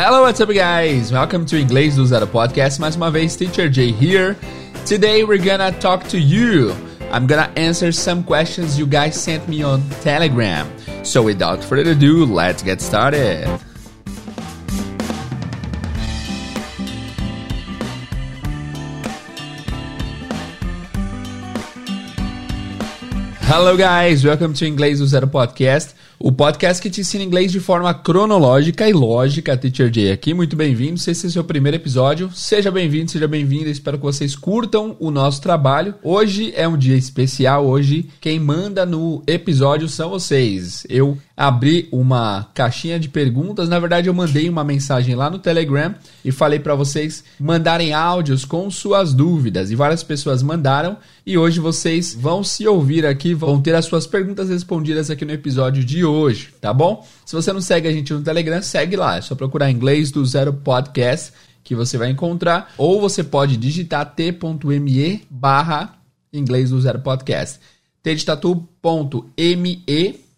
Hello, what's up, guys? Welcome to Inglês do Zero Podcast. Mais uma vez, Teacher Jay here. Today, we're gonna talk to you. I'm gonna answer some questions you guys sent me on Telegram. So, without further ado, let's get started. Hello, guys. Welcome to Inglês do Zero Podcast. O podcast que te ensina inglês de forma cronológica e lógica, Teacher Jay aqui. Muito bem-vindo. Se esse é o seu primeiro episódio, seja bem-vindo, seja bem-vinda. Espero que vocês curtam o nosso trabalho. Hoje é um dia especial. Hoje, quem manda no episódio são vocês. Eu abri uma caixinha de perguntas. Na verdade, eu mandei uma mensagem lá no Telegram e falei para vocês mandarem áudios com suas dúvidas. E várias pessoas mandaram. E hoje vocês vão se ouvir aqui, vão ter as suas perguntas respondidas aqui no episódio de hoje, tá bom? Se você não segue a gente no Telegram, segue lá. É só procurar inglês do zero podcast que você vai encontrar. Ou você pode digitar t.me barra inglês do zero podcast. teditatu.me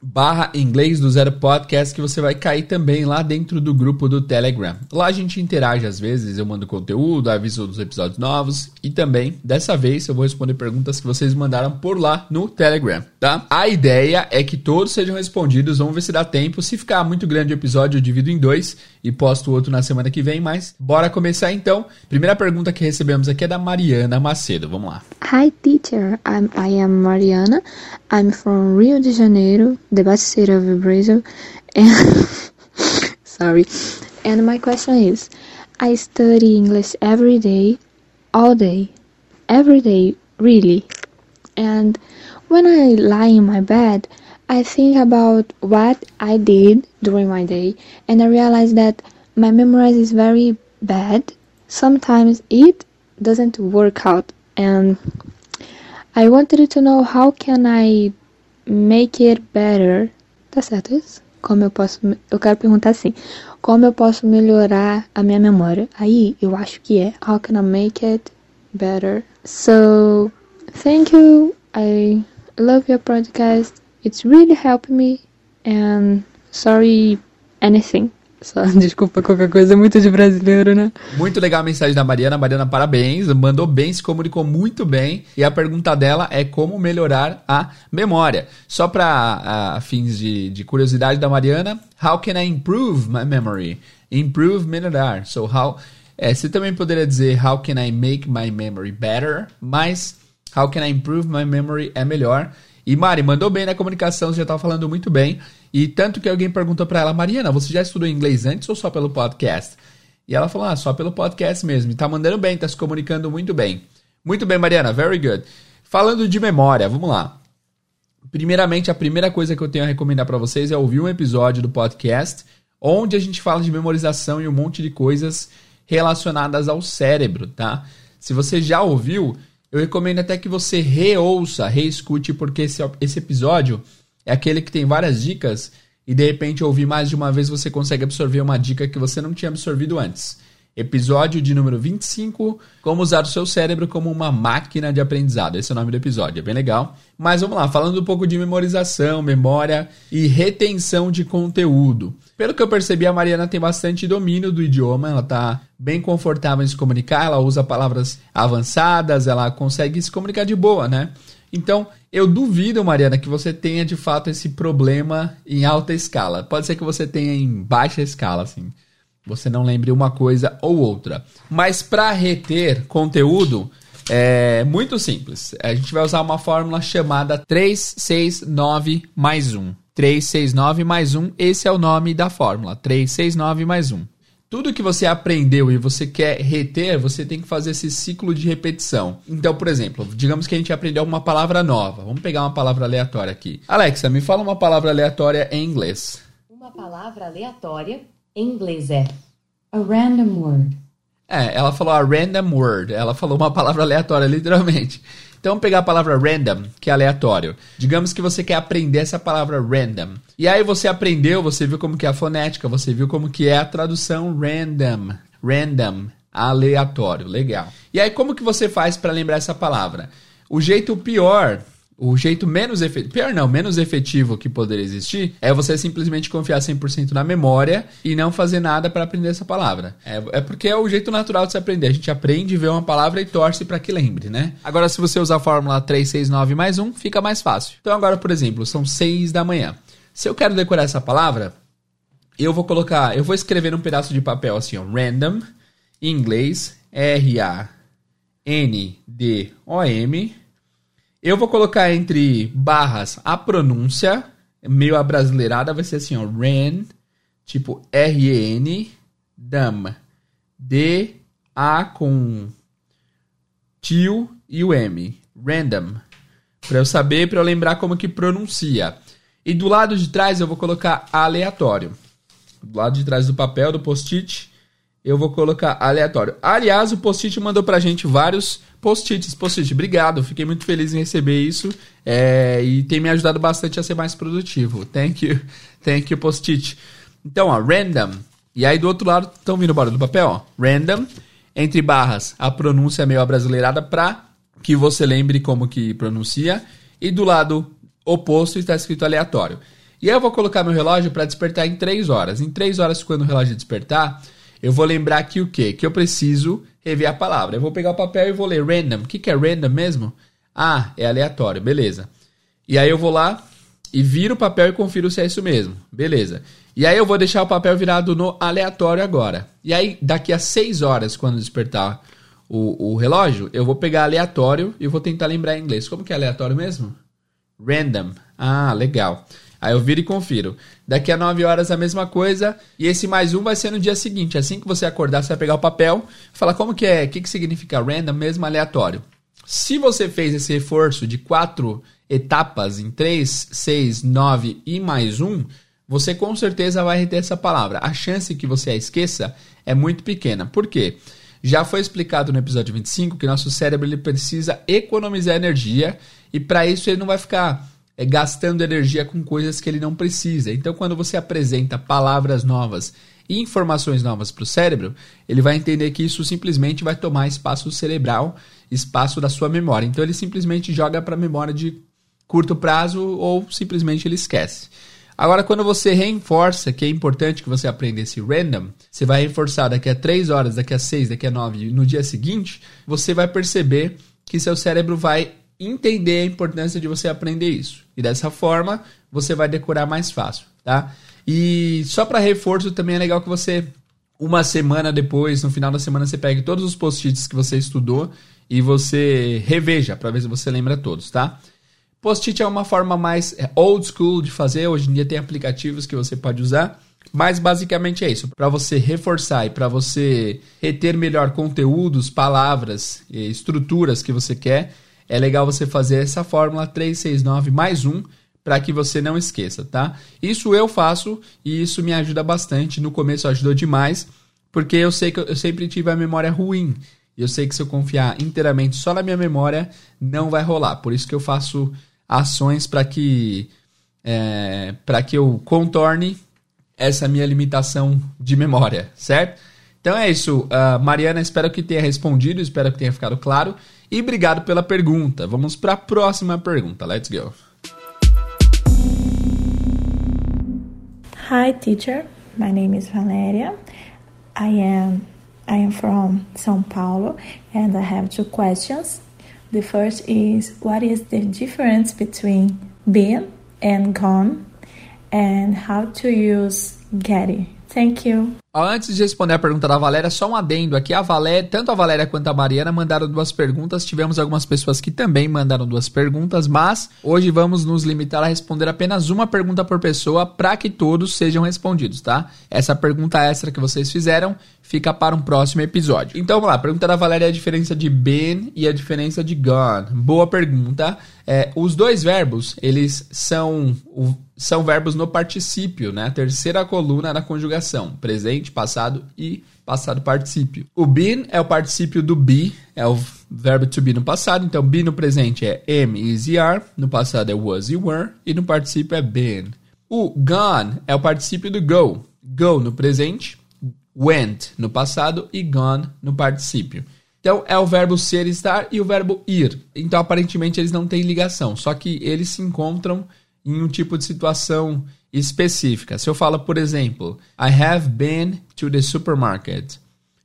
barra inglês do zero podcast que você vai cair também lá dentro do grupo do Telegram. Lá a gente interage às vezes, eu mando conteúdo, aviso dos episódios novos e também, dessa vez, eu vou responder perguntas que vocês mandaram por lá no Telegram, tá? A ideia é que todos sejam respondidos, vamos ver se dá tempo. Se ficar muito grande o episódio, eu divido em dois e posto outro na semana que vem, mas bora começar então. Primeira pergunta que recebemos aqui é da Mariana Macedo, vamos lá. Hi teacher, I'm, I am Mariana. I'm from Rio de Janeiro, the best city of Brazil. And sorry. And my question is, I study English every day, all day, every day, really. And when I lie in my bed, I think about what I did during my day, and I realize that my memory is very bad. Sometimes it doesn't work out, and I wanted to know how can I make it better. Tá certo isso? Como eu posso. Eu quero perguntar assim: como eu posso melhorar a minha memória? Aí eu acho que é How can I make it better? So, thank you. I love your podcast. It's really helping me. And sorry, anything. Só, desculpa qualquer coisa, é muito de brasileiro, né? Muito legal a mensagem da Mariana. Mariana, parabéns. Mandou bem, se comunicou muito bem. E a pergunta dela é como melhorar a memória. Só para fins de, de curiosidade da Mariana, how can I improve my memory? Improve, melhorar. So, how. É, você também poderia dizer how can I make my memory better, mas how can I improve my memory é melhor. E Mari, mandou bem na comunicação, você já estava falando muito bem. E tanto que alguém perguntou para ela, Mariana, você já estudou inglês antes ou só pelo podcast? E ela falou, ah, só pelo podcast mesmo. E tá mandando bem, tá se comunicando muito bem. Muito bem, Mariana, very good. Falando de memória, vamos lá. Primeiramente, a primeira coisa que eu tenho a recomendar para vocês é ouvir um episódio do podcast onde a gente fala de memorização e um monte de coisas relacionadas ao cérebro, tá? Se você já ouviu, eu recomendo até que você reouça, reescute, porque esse, esse episódio é aquele que tem várias dicas e de repente ouvir mais de uma vez você consegue absorver uma dica que você não tinha absorvido antes. Episódio de número 25, como usar o seu cérebro como uma máquina de aprendizado. Esse é o nome do episódio, é bem legal. Mas vamos lá, falando um pouco de memorização, memória e retenção de conteúdo. Pelo que eu percebi, a Mariana tem bastante domínio do idioma, ela está bem confortável em se comunicar, ela usa palavras avançadas, ela consegue se comunicar de boa, né? Então, eu duvido, Mariana, que você tenha de fato esse problema em alta escala. Pode ser que você tenha em baixa escala, assim. Você não lembre uma coisa ou outra. Mas para reter conteúdo, é muito simples. A gente vai usar uma fórmula chamada 369 mais 1. 369 mais 1, esse é o nome da fórmula. 369 mais 1. Tudo que você aprendeu e você quer reter, você tem que fazer esse ciclo de repetição. Então, por exemplo, digamos que a gente aprendeu uma palavra nova. Vamos pegar uma palavra aleatória aqui. Alexa, me fala uma palavra aleatória em inglês. Uma palavra aleatória em inglês é a random word. É, ela falou a random word. Ela falou uma palavra aleatória, literalmente. Então vamos pegar a palavra random, que é aleatório. Digamos que você quer aprender essa palavra random. E aí você aprendeu, você viu como que é a fonética, você viu como que é a tradução random. Random, aleatório, legal. E aí como que você faz para lembrar essa palavra? O jeito pior, O jeito menos efetivo, pior não, menos efetivo que poderia existir é você simplesmente confiar 100% na memória e não fazer nada para aprender essa palavra. É, é, porque é o jeito natural de se aprender. A gente aprende, vê uma palavra e torce para que lembre, né? Agora, se você usar a fórmula 3, 6, 9 mais 1, fica mais fácil. Então, agora, por exemplo, são 6 da manhã. Se eu quero decorar essa palavra, eu vou colocar, eu vou escrever num pedaço de papel assim, ó, random, em inglês, R-A-N-D-O-M, eu vou colocar entre barras a pronúncia, meio abrasileirada, vai ser assim, ó, ren, tipo R-E-N, dam, D-A com tio e o M, random, para eu saber, para eu lembrar como que pronuncia. E do lado de trás eu vou colocar aleatório. Do lado de trás do papel, do post-it, eu vou colocar aleatório. Aliás, o post-it mandou pra gente vários post-its. Post-it, obrigado. Fiquei muito feliz em receber isso. É, e tem me ajudado bastante a ser mais produtivo. Thank you. Thank you, post-it. Então, ó, random. E aí do outro lado, estão vindo o barulho do papel, ó. Random, entre barras, a pronúncia meio abrasileirada pra que você lembre como que pronuncia. E do lado oposto está escrito aleatório. E aí eu vou colocar meu relógio para despertar em 3 horas. Em 3 horas, quando o relógio despertar, eu vou lembrar aqui o quê? Que eu preciso rever a palavra. Eu vou pegar o papel e vou ler random. O que, que é random mesmo? Ah, é aleatório, beleza. E aí eu vou lá e viro o papel e confiro se é isso mesmo. Beleza. E aí eu vou deixar o papel virado no aleatório agora. E aí, daqui a 6 horas, quando despertar o, o relógio, eu vou pegar aleatório e vou tentar lembrar em inglês. Como que é aleatório mesmo? Random. Ah, legal. Aí eu viro e confiro. Daqui a 9 horas a mesma coisa. E esse mais um vai ser no dia seguinte. Assim que você acordar, você vai pegar o papel, falar como que é, o que, que significa random, mesmo aleatório. Se você fez esse reforço de quatro etapas em 3, 6, 9 e mais um, você com certeza vai reter essa palavra. A chance que você a esqueça é muito pequena. Por quê? Já foi explicado no episódio 25 que nosso cérebro ele precisa economizar energia e para isso ele não vai ficar é, gastando energia com coisas que ele não precisa. Então, quando você apresenta palavras novas e informações novas para o cérebro, ele vai entender que isso simplesmente vai tomar espaço cerebral, espaço da sua memória. Então, ele simplesmente joga para a memória de curto prazo ou simplesmente ele esquece. Agora, quando você reforça que é importante que você aprenda esse random, você vai reforçar daqui a 3 horas, daqui a 6, daqui a 9, no dia seguinte, você vai perceber que seu cérebro vai entender a importância de você aprender isso. E dessa forma, você vai decorar mais fácil, tá? E só para reforço também é legal que você uma semana depois, no final da semana, você pegue todos os post-its que você estudou e você reveja para ver se você lembra todos, tá? Post-it é uma forma mais é, old school de fazer. Hoje em dia tem aplicativos que você pode usar. Mas basicamente é isso. Para você reforçar e para você reter melhor conteúdos, palavras, estruturas que você quer, é legal você fazer essa fórmula 369 mais 1 para que você não esqueça, tá? Isso eu faço e isso me ajuda bastante. No começo ajudou demais, porque eu sei que eu sempre tive a memória ruim. E eu sei que se eu confiar inteiramente só na minha memória, não vai rolar. Por isso que eu faço ações para que é, para que eu contorne essa minha limitação de memória, certo? Então é isso, uh, Mariana. Espero que tenha respondido, espero que tenha ficado claro. E obrigado pela pergunta. Vamos para a próxima pergunta. Let's go. Hi, teacher. My name is Valeria. I am I am from São Paulo, and I have two questions. The first is what is the difference between been and gone, and how to use getty? Thank you. Antes de responder a pergunta da Valéria, só um adendo aqui. A Valéria, tanto a Valéria quanto a Mariana mandaram duas perguntas. Tivemos algumas pessoas que também mandaram duas perguntas, mas hoje vamos nos limitar a responder apenas uma pergunta por pessoa para que todos sejam respondidos, tá? Essa pergunta extra que vocês fizeram fica para um próximo episódio. Então vamos lá, pergunta da Valéria é a diferença de been e a diferença de gone. Boa pergunta. É, os dois verbos, eles são, são verbos no particípio, né? A terceira coluna da conjugação, presente, passado e passado particípio. O been é o particípio do be, é o verbo to be no passado, então be no presente é am, is e are, no passado é was e were, e no particípio é been. O gone é o particípio do go, go no presente, went no passado e gone no particípio. Então é o verbo ser estar e o verbo ir. Então aparentemente eles não têm ligação, só que eles se encontram em um tipo de situação específica. Se eu falo, por exemplo, I have been to the supermarket,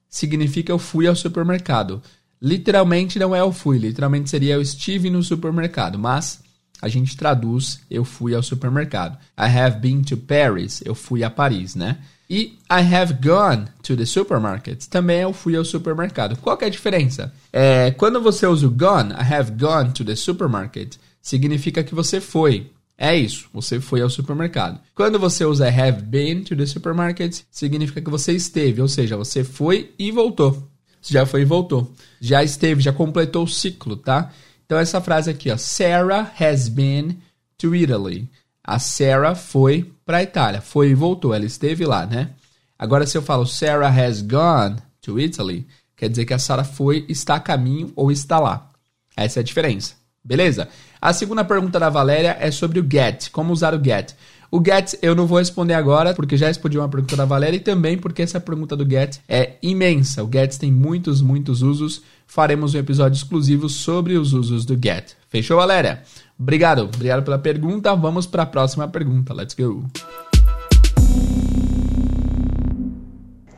significa eu fui ao supermercado. Literalmente não é eu fui, literalmente seria eu estive no supermercado, mas a gente traduz eu fui ao supermercado. I have been to Paris, eu fui a Paris, né? E I have gone to the supermarket, também eu fui ao supermercado. Qual que é a diferença? É, quando você usa o gone, I have gone to the supermarket, significa que você foi. É isso, você foi ao supermercado. Quando você usa have been to the supermarket, significa que você esteve, ou seja, você foi e voltou. Você já foi e voltou. Já esteve, já completou o ciclo, tá? Então essa frase aqui, ó, Sarah has been to Italy. A Sarah foi para a Itália, foi e voltou, ela esteve lá, né? Agora se eu falo Sarah has gone to Italy, quer dizer que a Sarah foi, está a caminho ou está lá. Essa é a diferença. Beleza? A segunda pergunta da Valéria é sobre o get, como usar o get. O get eu não vou responder agora, porque já respondi uma pergunta da Valéria e também porque essa pergunta do get é imensa. O get tem muitos, muitos usos. Faremos um episódio exclusivo sobre os usos do get. Fechou, Valéria? Obrigado, obrigado pela pergunta. Vamos para a próxima pergunta. Let's go.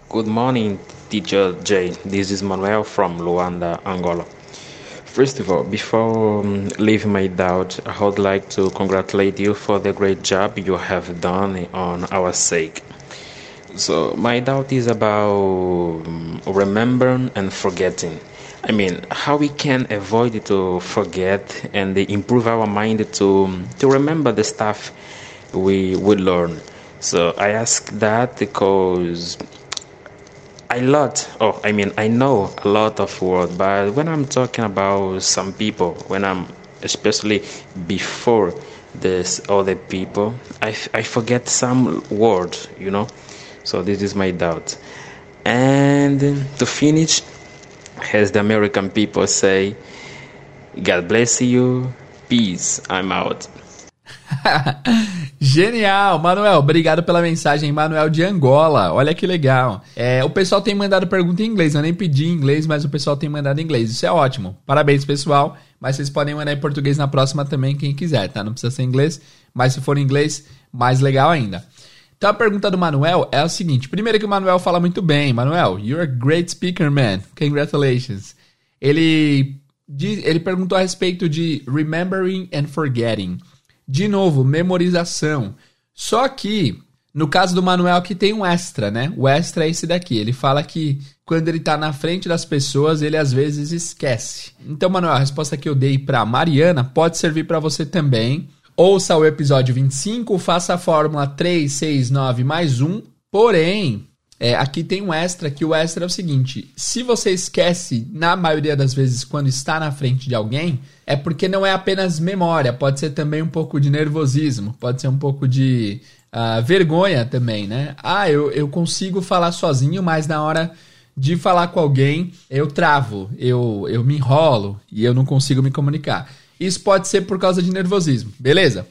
Good morning, teacher Jay. This is Manuel from Luanda, Angola. First of all, before um, leaving my doubt, I would like to congratulate you for the great job you have done on our sake. So, my doubt is about um, remembering and forgetting. I mean, how we can avoid to forget and improve our mind to um, to remember the stuff we would learn. So I ask that because I lot oh I mean I know a lot of word but when I'm talking about some people when I'm especially before this other people I, I forget some word you know? So this is my doubt. And to finish as the American people say God bless you peace I'm out Genial, Manuel, obrigado pela mensagem, Manuel de Angola. Olha que legal. É, o pessoal tem mandado pergunta em inglês, eu nem pedi em inglês, mas o pessoal tem mandado em inglês. Isso é ótimo. Parabéns, pessoal. Mas vocês podem mandar em português na próxima também, quem quiser, tá? Não precisa ser inglês, mas se for em inglês, mais legal ainda. Então a pergunta do Manuel é a seguinte: primeiro que o Manuel fala muito bem, Manuel, you're a great speaker, man. Congratulations. Ele, ele perguntou a respeito de remembering and forgetting. De novo, memorização. Só que, no caso do Manuel, que tem um extra, né? O extra é esse daqui. Ele fala que quando ele tá na frente das pessoas, ele às vezes esquece. Então, Manuel, a resposta que eu dei para Mariana pode servir para você também. Ouça o episódio 25, faça a fórmula 3, 6, 9 mais 1. Porém, é, aqui tem um extra, que o extra é o seguinte: se você esquece, na maioria das vezes, quando está na frente de alguém, é porque não é apenas memória, pode ser também um pouco de nervosismo, pode ser um pouco de uh, vergonha também, né? Ah, eu, eu consigo falar sozinho, mas na hora de falar com alguém, eu travo, eu, eu me enrolo e eu não consigo me comunicar. Isso pode ser por causa de nervosismo, beleza?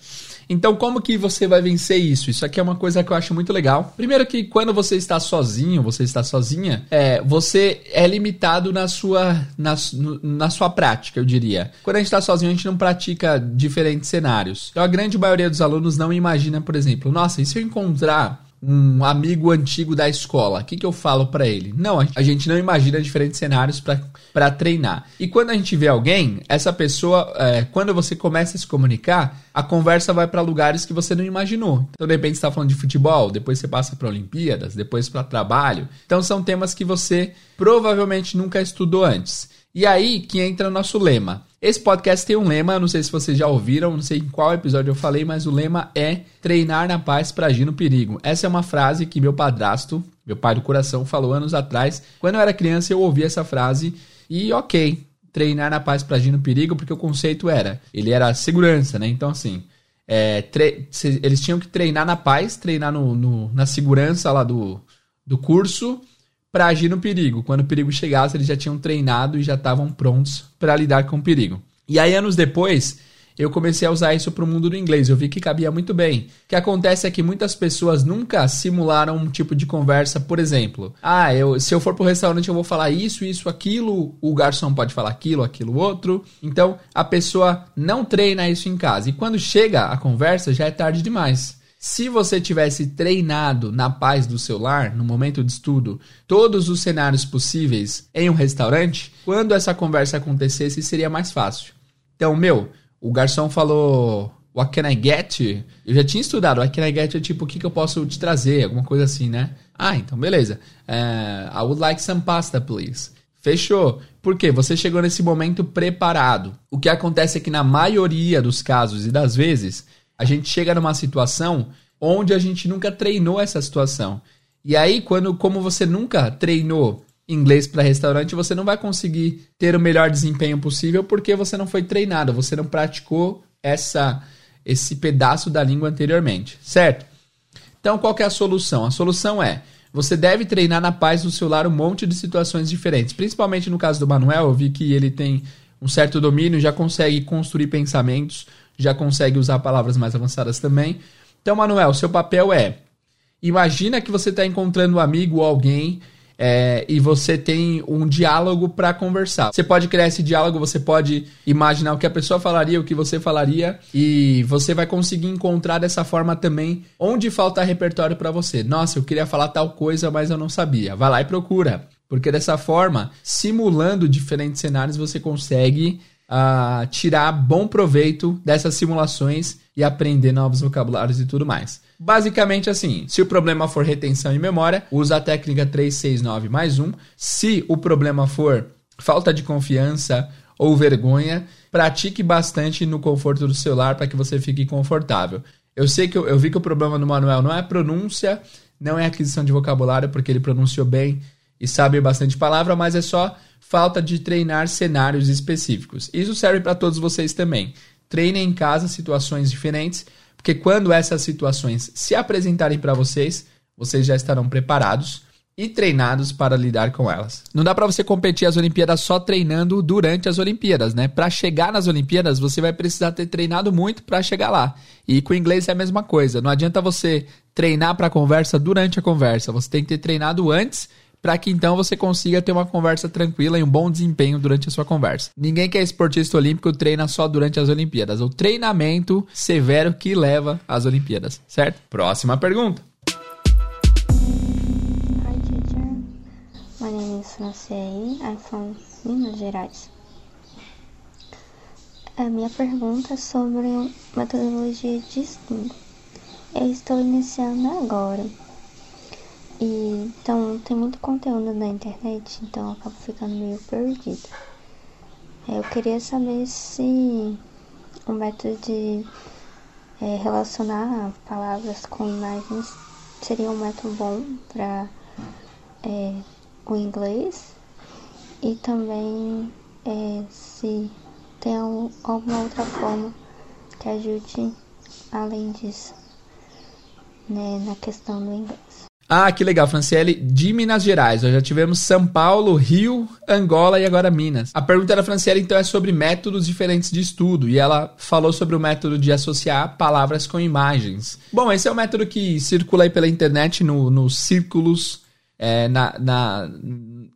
Então, como que você vai vencer isso? Isso aqui é uma coisa que eu acho muito legal. Primeiro que quando você está sozinho, você está sozinha, é, você é limitado na sua, na, na sua prática, eu diria. Quando a gente está sozinho, a gente não pratica diferentes cenários. Então, a grande maioria dos alunos não imagina, por exemplo, nossa, e se eu encontrar um amigo antigo da escola, o que, que eu falo para ele? Não, a gente não imagina diferentes cenários para treinar. E quando a gente vê alguém, essa pessoa, é, quando você começa a se comunicar, a conversa vai para lugares que você não imaginou. Então, de repente, está falando de futebol, depois você passa para Olimpíadas, depois para trabalho. Então, são temas que você provavelmente nunca estudou antes. E aí que entra nosso lema. Esse podcast tem um lema, não sei se vocês já ouviram, não sei em qual episódio eu falei, mas o lema é treinar na paz para agir no perigo. Essa é uma frase que meu padrasto, meu pai do coração, falou anos atrás. Quando eu era criança, eu ouvi essa frase e ok, treinar na paz para agir no perigo, porque o conceito era, ele era segurança, né? Então assim, é, eles tinham que treinar na paz, treinar no, no, na segurança lá do, do curso para agir no perigo. Quando o perigo chegasse, eles já tinham treinado e já estavam prontos para lidar com o perigo. E aí, anos depois, eu comecei a usar isso para o mundo do inglês. Eu vi que cabia muito bem. O que acontece é que muitas pessoas nunca simularam um tipo de conversa, por exemplo. Ah, eu, se eu for para o restaurante eu vou falar isso, isso, aquilo. O garçom pode falar aquilo, aquilo, outro. Então a pessoa não treina isso em casa. E quando chega a conversa já é tarde demais. Se você tivesse treinado na paz do seu lar, no momento de estudo, todos os cenários possíveis em um restaurante, quando essa conversa acontecesse seria mais fácil. Então, meu, o garçom falou What can I get? Eu já tinha estudado. What can I get you? Tipo, o que, que eu posso te trazer? Alguma coisa assim, né? Ah, então beleza. Uh, I would like some pasta, please. Fechou. Por quê? Você chegou nesse momento preparado. O que acontece é que na maioria dos casos e das vezes, a gente chega numa situação onde a gente nunca treinou essa situação. E aí, quando, como você nunca treinou inglês para restaurante, você não vai conseguir ter o melhor desempenho possível porque você não foi treinado, você não praticou essa esse pedaço da língua anteriormente, certo? Então, qual é a solução? A solução é você deve treinar na paz do celular um monte de situações diferentes. Principalmente no caso do Manuel, eu vi que ele tem um certo domínio, já consegue construir pensamentos, já consegue usar palavras mais avançadas também. Então, Manuel, seu papel é: imagina que você está encontrando um amigo ou alguém é, e você tem um diálogo para conversar. Você pode criar esse diálogo, você pode imaginar o que a pessoa falaria, o que você falaria, e você vai conseguir encontrar dessa forma também onde falta repertório para você. Nossa, eu queria falar tal coisa, mas eu não sabia. Vai lá e procura. Porque dessa forma, simulando diferentes cenários, você consegue uh, tirar bom proveito dessas simulações e aprender novos vocabulários e tudo mais. Basicamente assim, se o problema for retenção e memória, usa a técnica 369 mais 1. Se o problema for falta de confiança ou vergonha, pratique bastante no conforto do celular para que você fique confortável. Eu sei que eu, eu vi que o problema do Manuel não é pronúncia, não é aquisição de vocabulário, porque ele pronunciou bem e sabe bastante palavra, mas é só falta de treinar cenários específicos. Isso serve para todos vocês também. Treinem em casa situações diferentes, porque quando essas situações se apresentarem para vocês, vocês já estarão preparados e treinados para lidar com elas. Não dá para você competir as Olimpíadas só treinando durante as Olimpíadas, né? Para chegar nas Olimpíadas, você vai precisar ter treinado muito para chegar lá. E com o inglês é a mesma coisa. Não adianta você treinar para a conversa durante a conversa. Você tem que ter treinado antes para que então você consiga ter uma conversa tranquila e um bom desempenho durante a sua conversa. Ninguém que é esportista olímpico treina só durante as Olimpíadas. O treinamento severo que leva às Olimpíadas, certo? Próxima pergunta. Hi teacher, my name is Franciele, I'm from Minas Gerais. A minha pergunta é sobre metodologia de estudo. Eu estou iniciando agora e, então, tem muito conteúdo na internet, então eu acabo ficando meio perdido. É, eu queria saber se o método de é, relacionar palavras com imagens seria um método bom para é, o inglês e também é, se tem alguma outra forma que ajude além disso né, na questão do inglês. Ah, que legal, Franciele, de Minas Gerais. Nós já tivemos São Paulo, Rio, Angola e agora Minas. A pergunta da Franciele, então, é sobre métodos diferentes de estudo. E ela falou sobre o método de associar palavras com imagens. Bom, esse é o método que circula aí pela internet no, nos círculos, é, na, na,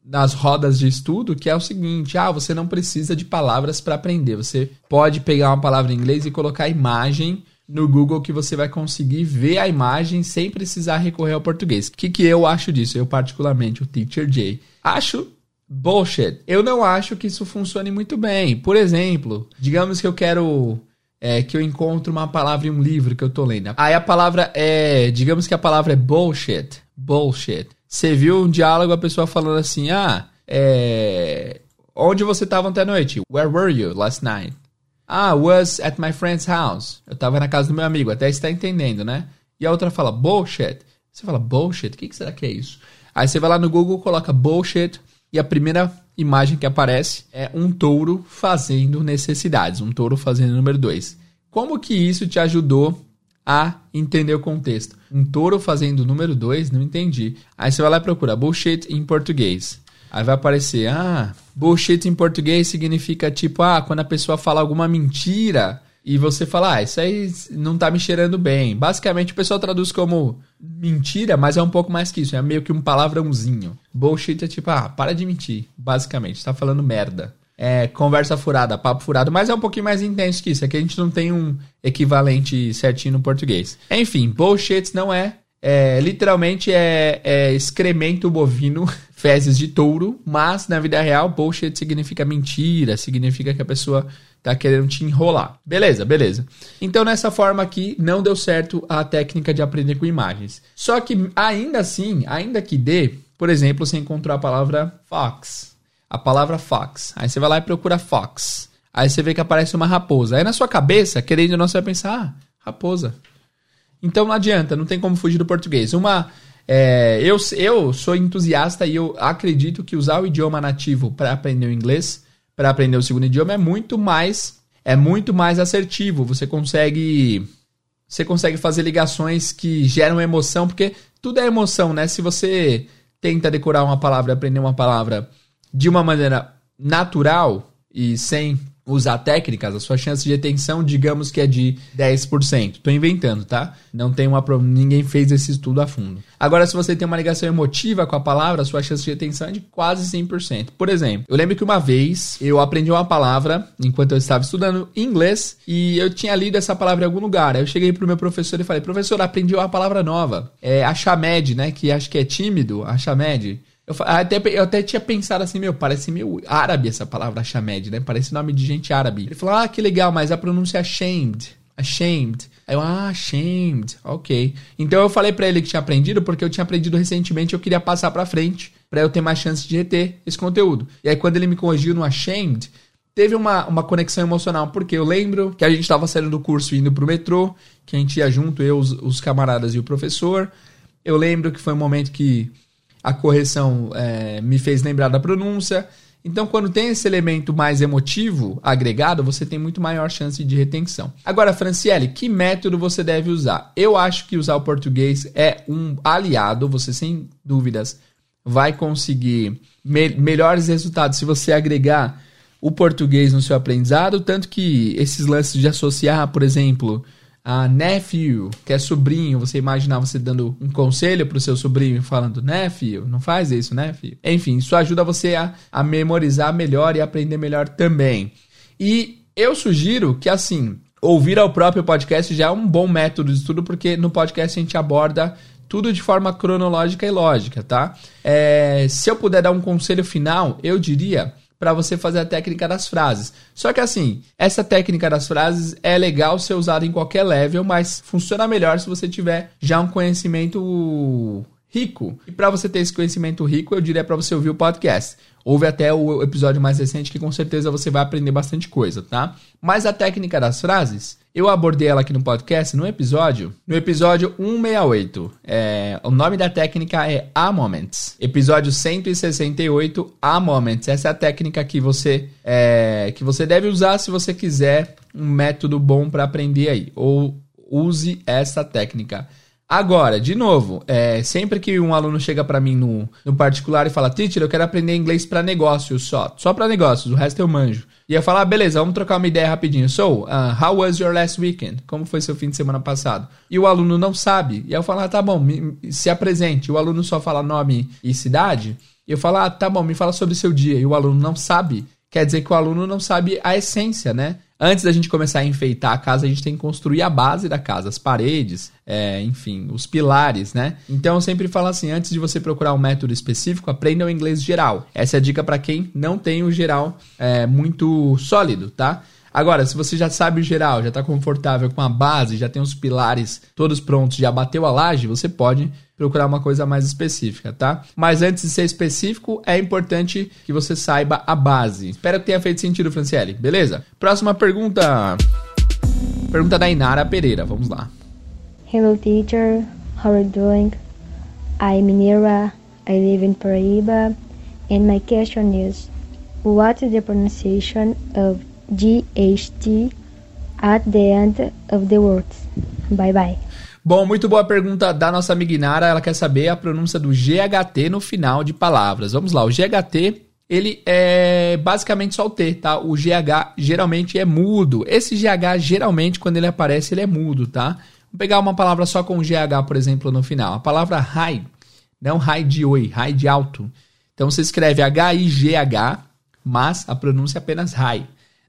nas rodas de estudo, que é o seguinte: ah, você não precisa de palavras para aprender. Você pode pegar uma palavra em inglês e colocar imagem no Google que você vai conseguir ver a imagem sem precisar recorrer ao português. O que, que eu acho disso? Eu, particularmente, o Teacher J. Acho bullshit. Eu não acho que isso funcione muito bem. Por exemplo, digamos que eu quero. É, que eu encontro uma palavra em um livro que eu tô lendo. Aí a palavra é. Digamos que a palavra é bullshit. Bullshit. Você viu um diálogo, a pessoa falando assim: ah, é. Onde você estava ontem à noite? Where were you last night? Ah, was at my friend's house. Eu tava na casa do meu amigo. Até está entendendo, né? E a outra fala bullshit. Você fala bullshit? O que, que será que é isso? Aí você vai lá no Google, coloca bullshit e a primeira imagem que aparece é um touro fazendo necessidades. Um touro fazendo número 2. Como que isso te ajudou a entender o contexto? Um touro fazendo número 2? Não entendi. Aí você vai lá e procura bullshit em português. Aí vai aparecer, ah, bullshit em português significa tipo, ah, quando a pessoa fala alguma mentira e você fala, ah, isso aí não tá me cheirando bem. Basicamente o pessoal traduz como mentira, mas é um pouco mais que isso, é meio que um palavrãozinho. Bullshit é tipo, ah, para de mentir, basicamente, tá falando merda. É conversa furada, papo furado, mas é um pouquinho mais intenso que isso, é que a gente não tem um equivalente certinho no português. Enfim, bullshit não é é, literalmente é, é, excremento bovino, fezes de touro, mas na vida real, bullshit significa mentira, significa que a pessoa tá querendo te enrolar. Beleza, beleza. Então, nessa forma aqui, não deu certo a técnica de aprender com imagens. Só que, ainda assim, ainda que dê, por exemplo, você encontrou a palavra fox. A palavra fox. Aí você vai lá e procura fox. Aí você vê que aparece uma raposa. Aí na sua cabeça, querendo ou não, você vai pensar, ah, raposa. Então não adianta, não tem como fugir do português. Uma. É, eu, eu sou entusiasta e eu acredito que usar o idioma nativo para aprender o inglês, para aprender o segundo idioma, é muito mais. É muito mais assertivo. Você consegue. Você consegue fazer ligações que geram emoção, porque tudo é emoção, né? Se você tenta decorar uma palavra, aprender uma palavra de uma maneira natural e sem usar técnicas, a sua chance de retenção, digamos que é de 10%. Tô inventando, tá? Não tem uma ninguém fez esse estudo a fundo. Agora, se você tem uma ligação emotiva com a palavra, a sua chance de retenção é de quase 100%. Por exemplo, eu lembro que uma vez eu aprendi uma palavra enquanto eu estava estudando inglês e eu tinha lido essa palavra em algum lugar. Aí eu cheguei pro meu professor e falei: "Professor, aprendi uma palavra nova. É achamed, né, que acho que é tímido, achamed. Eu, até, eu até tinha pensado assim, meu, parece meio árabe essa palavra Shamed, né? Parece nome de gente árabe. Ele falou, ah, que legal, mas a pronúncia é ashamed. Ashamed. Aí eu, ah, ashamed. Ok. Então eu falei para ele que tinha aprendido, porque eu tinha aprendido recentemente eu queria passar pra frente, para eu ter mais chance de reter esse conteúdo. E aí quando ele me corrigiu no ashamed, teve uma, uma conexão emocional, porque eu lembro que a gente estava saindo do curso indo pro metrô, que a gente ia junto, eu, os, os camaradas e o professor. Eu lembro que foi um momento que a correção é, me fez lembrar da pronúncia. Então, quando tem esse elemento mais emotivo agregado, você tem muito maior chance de retenção. Agora, Franciele, que método você deve usar? Eu acho que usar o português é um aliado, você sem dúvidas vai conseguir me melhores resultados se você agregar o português no seu aprendizado, tanto que esses lances de associar, por exemplo, a nephew, que é sobrinho, você imaginar você dando um conselho pro seu sobrinho falando nephew, não faz isso, nephew. Enfim, isso ajuda você a, a memorizar melhor e aprender melhor também. E eu sugiro que assim, ouvir ao próprio podcast já é um bom método de estudo, porque no podcast a gente aborda tudo de forma cronológica e lógica, tá? É, se eu puder dar um conselho final, eu diria para você fazer a técnica das frases. Só que assim, essa técnica das frases é legal ser usada em qualquer level, mas funciona melhor se você tiver já um conhecimento rico. E para você ter esse conhecimento rico, eu diria para você ouvir o podcast. Ouve até o episódio mais recente que com certeza você vai aprender bastante coisa, tá? Mas a técnica das frases, eu abordei ela aqui no podcast no episódio, no episódio 168. É, o nome da técnica é A Moments. Episódio 168, A Moments. Essa é a técnica que você é, que você deve usar se você quiser um método bom para aprender aí. Ou use essa técnica. Agora, de novo, é, sempre que um aluno chega para mim no, no particular e fala, teacher, eu quero aprender inglês para negócios só, só para negócios, o resto eu manjo. E eu falo, ah, beleza, vamos trocar uma ideia rapidinho. So, uh, how was your last weekend? Como foi seu fim de semana passado? E o aluno não sabe. E eu falo, ah, tá bom, me, se apresente. O aluno só fala nome e cidade. E eu falo, ah, tá bom, me fala sobre seu dia. E o aluno não sabe. Quer dizer que o aluno não sabe a essência, né? Antes da gente começar a enfeitar a casa, a gente tem que construir a base da casa, as paredes, é, enfim, os pilares, né? Então eu sempre falo assim: antes de você procurar um método específico, aprenda o inglês geral. Essa é a dica para quem não tem o geral é, muito sólido, tá? Agora, se você já sabe o geral, já está confortável com a base, já tem os pilares todos prontos, já bateu a laje, você pode procurar uma coisa mais específica, tá? Mas antes de ser específico, é importante que você saiba a base. Espero que tenha feito sentido, Franciele. Beleza? Próxima pergunta. Pergunta da Inara Pereira. Vamos lá. Hello, teacher. How are you doing? I'm Minira. I live in Paraíba. And my question is, what is the pronunciation of GHT at the end of the words. Bye bye. Bom, muito boa pergunta da nossa amiga Inara. Ela quer saber a pronúncia do GHT no final de palavras. Vamos lá, o GHT ele é basicamente só o T, tá? O GH geralmente é mudo. Esse GH geralmente quando ele aparece ele é mudo, tá? Vamos pegar uma palavra só com GH, por exemplo, no final. A palavra high, não high de oi, high de alto. Então você escreve H-I-G-H, mas a pronúncia é apenas high.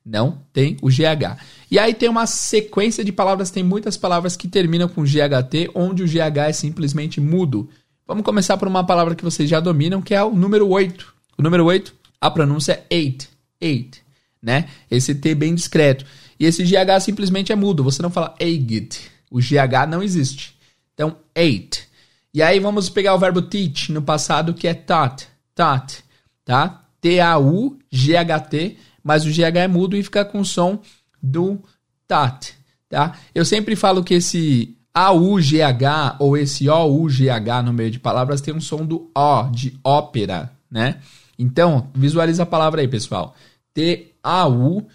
Não tem o GH. E aí tem uma sequência de palavras, tem muitas palavras que terminam com GHT, onde o GH é simplesmente mudo. Vamos começar por uma palavra que vocês já dominam, que é o número 8. O número 8, a pronúncia é eight. Eight, né? Esse T bem discreto. E esse GH simplesmente é mudo. Você não fala egged. O GH não existe. Então, eight. E aí vamos pegar o verbo teach no passado, que é taught. Taught, tá? T-A-U-G-H-T, mas o GH é mudo e fica com o som do tat, tá? Eu sempre falo que esse A-U-G-H ou esse O-U-G-H no meio de palavras tem um som do O, de ópera, né? Então, visualiza a palavra aí, pessoal. T-A-U-G-H-T.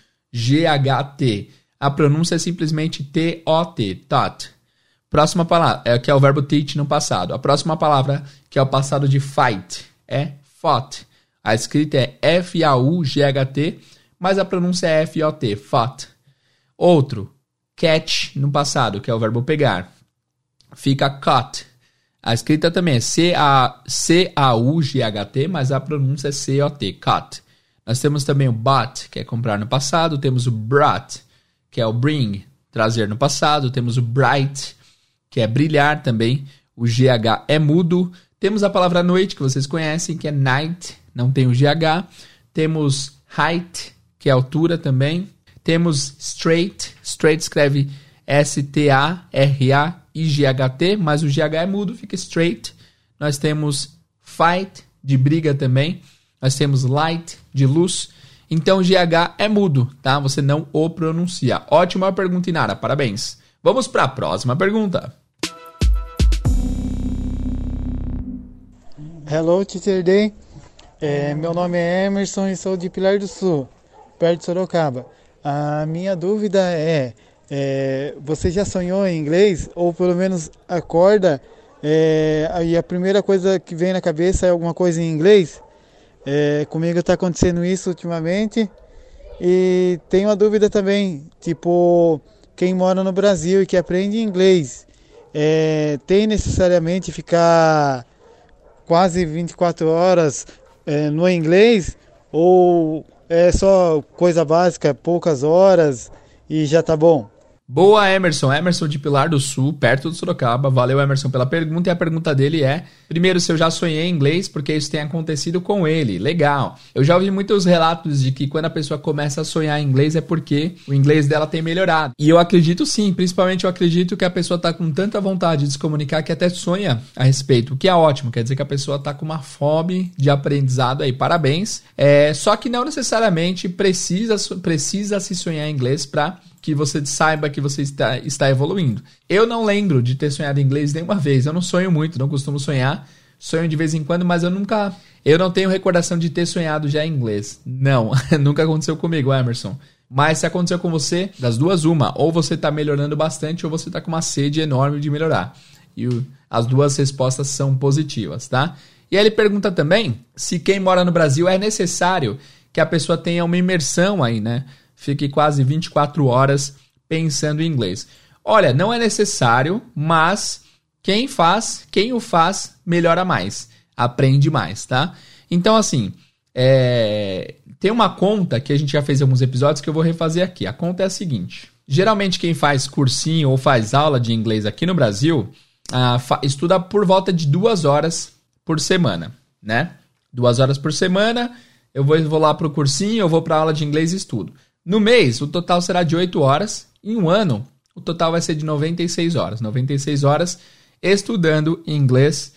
A pronúncia é simplesmente T-O-T, tot. Próxima palavra, é, que é o verbo teach no passado. A próxima palavra, que é o passado de fight, é fought. A escrita é F-A-U-G-H-T, mas a pronúncia é F-O-T, fought. Outro, catch no passado, que é o verbo pegar. Fica caught. A escrita também é C-A-U-G-H-T, mas a pronúncia é C-O-T, caught. Nós temos também o bought, que é comprar no passado. Temos o brought, que é o bring, trazer no passado. Temos o bright, que é brilhar também. O GH é mudo. Temos a palavra noite, que vocês conhecem, que é night, não tem o GH. Temos height, que é altura também. Temos straight, straight escreve S-T-A-R-A-I-G-H-T, mas o GH é mudo, fica straight. Nós temos fight, de briga também. Nós temos light, de luz. Então, o GH é mudo, tá? Você não o pronuncia. Ótima pergunta, Inara. Parabéns. Vamos para a próxima pergunta. Hello, Teacher Day. É, meu nome é Emerson e sou de Pilar do Sul, perto de Sorocaba. A minha dúvida é, é você já sonhou em inglês? Ou pelo menos acorda é, e a primeira coisa que vem na cabeça é alguma coisa em inglês? É, comigo está acontecendo isso ultimamente. E tenho uma dúvida também, tipo, quem mora no Brasil e que aprende inglês, é, tem necessariamente ficar quase 24 horas é, no inglês ou é só coisa básica, poucas horas e já tá bom? Boa, Emerson. Emerson de Pilar do Sul, perto do Sorocaba. Valeu, Emerson, pela pergunta. E a pergunta dele é: primeiro, se eu já sonhei em inglês, porque isso tem acontecido com ele. Legal. Eu já ouvi muitos relatos de que quando a pessoa começa a sonhar em inglês é porque o inglês dela tem melhorado. E eu acredito sim, principalmente eu acredito que a pessoa tá com tanta vontade de se comunicar que até sonha a respeito, o que é ótimo. Quer dizer que a pessoa tá com uma fome de aprendizado aí. Parabéns. É, só que não necessariamente precisa, precisa se sonhar em inglês para que você saiba que você está, está evoluindo. Eu não lembro de ter sonhado em inglês nenhuma vez. Eu não sonho muito, não costumo sonhar. Sonho de vez em quando, mas eu nunca. Eu não tenho recordação de ter sonhado já em inglês. Não, nunca aconteceu comigo, Emerson. Mas se aconteceu com você, das duas, uma. Ou você está melhorando bastante, ou você está com uma sede enorme de melhorar. E o, as duas respostas são positivas, tá? E aí ele pergunta também se quem mora no Brasil é necessário que a pessoa tenha uma imersão aí, né? Fique quase 24 horas pensando em inglês. Olha, não é necessário, mas quem faz, quem o faz, melhora mais, aprende mais, tá? Então, assim, é... tem uma conta que a gente já fez alguns episódios que eu vou refazer aqui. A conta é a seguinte: geralmente quem faz cursinho ou faz aula de inglês aqui no Brasil ah, estuda por volta de duas horas por semana, né? Duas horas por semana, eu vou, lá para o cursinho, eu vou para aula de inglês e estudo. No mês, o total será de 8 horas. Em um ano, o total vai ser de 96 horas. 96 horas estudando inglês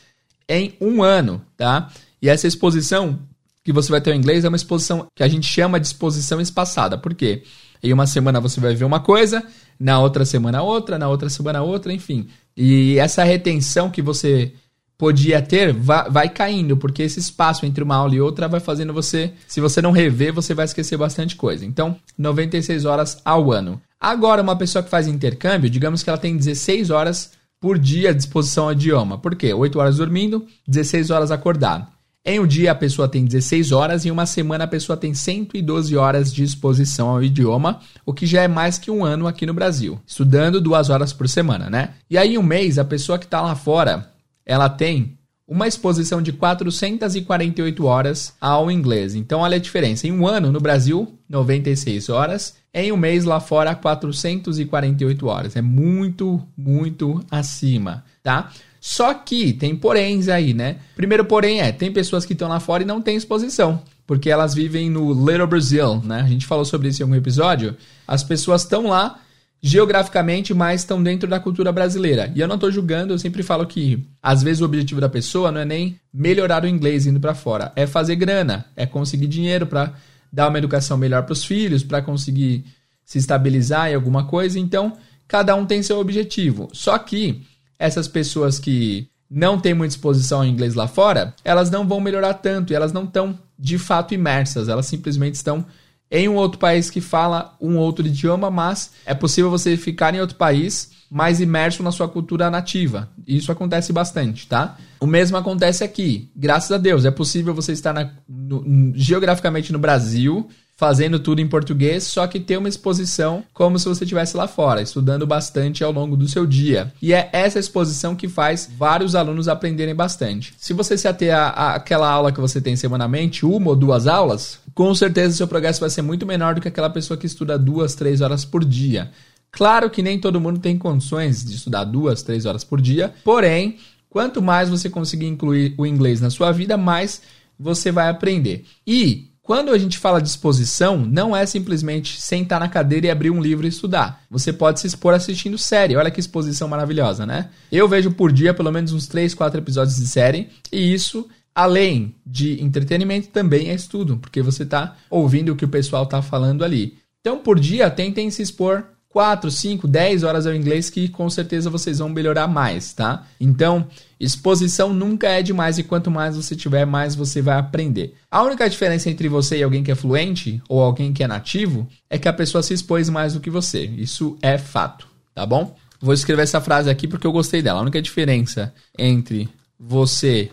em um ano, tá? E essa exposição que você vai ter em inglês é uma exposição que a gente chama de exposição espaçada. Por quê? Em uma semana você vai ver uma coisa, na outra semana outra, na outra semana outra, enfim. E essa retenção que você podia ter vai, vai, caindo, porque esse espaço entre uma aula e outra vai fazendo você, se você não rever, você vai esquecer bastante coisa. Então, 96 horas ao ano. Agora, uma pessoa que faz intercâmbio, digamos que ela tem 16 horas por dia à disposição ao idioma. Por quê? 8 horas dormindo, 16 horas acordado. Em um dia a pessoa tem 16 horas e em uma semana a pessoa tem 112 horas de exposição ao idioma, o que já é mais que um ano aqui no Brasil, estudando duas horas por semana, né? E aí um mês a pessoa que está lá fora, ela tem uma exposição de 448 horas ao inglês. Então, olha a diferença. Em um ano, no Brasil, 96 horas. Em um mês, lá fora, 448 horas. É muito, muito acima, tá? Só que tem poréns aí, né? Primeiro porém é, tem pessoas que estão lá fora e não têm exposição. Porque elas vivem no Little Brazil, né? A gente falou sobre isso em algum episódio. As pessoas estão lá geograficamente, mas estão dentro da cultura brasileira. E eu não estou julgando, eu sempre falo que às vezes o objetivo da pessoa não é nem melhorar o inglês indo para fora, é fazer grana, é conseguir dinheiro para dar uma educação melhor para os filhos, para conseguir se estabilizar em alguma coisa. Então, cada um tem seu objetivo. Só que essas pessoas que não têm muita exposição ao inglês lá fora, elas não vão melhorar tanto, elas não estão de fato imersas, elas simplesmente estão em um outro país que fala um outro idioma, mas é possível você ficar em outro país mais imerso na sua cultura nativa. Isso acontece bastante, tá? O mesmo acontece aqui. Graças a Deus, é possível você estar na, no, geograficamente no Brasil, fazendo tudo em português, só que ter uma exposição como se você estivesse lá fora, estudando bastante ao longo do seu dia. E é essa exposição que faz vários alunos aprenderem bastante. Se você se ater àquela aula que você tem semanalmente, uma ou duas aulas, com certeza seu progresso vai ser muito menor do que aquela pessoa que estuda duas, três horas por dia. Claro que nem todo mundo tem condições de estudar duas, três horas por dia, porém, quanto mais você conseguir incluir o inglês na sua vida, mais você vai aprender. E quando a gente fala de exposição, não é simplesmente sentar na cadeira e abrir um livro e estudar. Você pode se expor assistindo série. Olha que exposição maravilhosa, né? Eu vejo por dia pelo menos uns 3, 4 episódios de série, e isso além de entretenimento, também é estudo, porque você está ouvindo o que o pessoal está falando ali. Então, por dia, tentem se expor 4, 5, 10 horas ao inglês que com certeza vocês vão melhorar mais, tá? Então, exposição nunca é demais e quanto mais você tiver, mais você vai aprender. A única diferença entre você e alguém que é fluente ou alguém que é nativo é que a pessoa se expôs mais do que você. Isso é fato, tá bom? Vou escrever essa frase aqui porque eu gostei dela. A única diferença entre você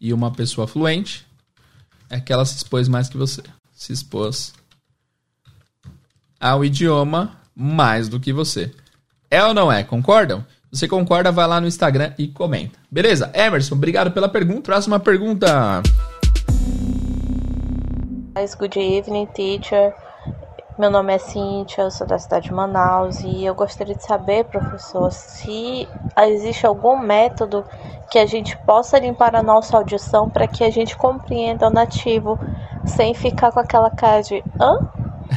e uma pessoa fluente é que ela se expôs mais que você. Se expôs ao idioma mais do que você. É ou não é? Concordam? Se você concorda, vai lá no Instagram e comenta. Beleza? Emerson, obrigado pela pergunta. Próxima pergunta. Good evening, teacher. Meu nome é Cíntia, eu sou da cidade de Manaus e eu gostaria de saber, professor, se existe algum método que a gente possa limpar a nossa audição para que a gente compreenda o nativo sem ficar com aquela cara de hã?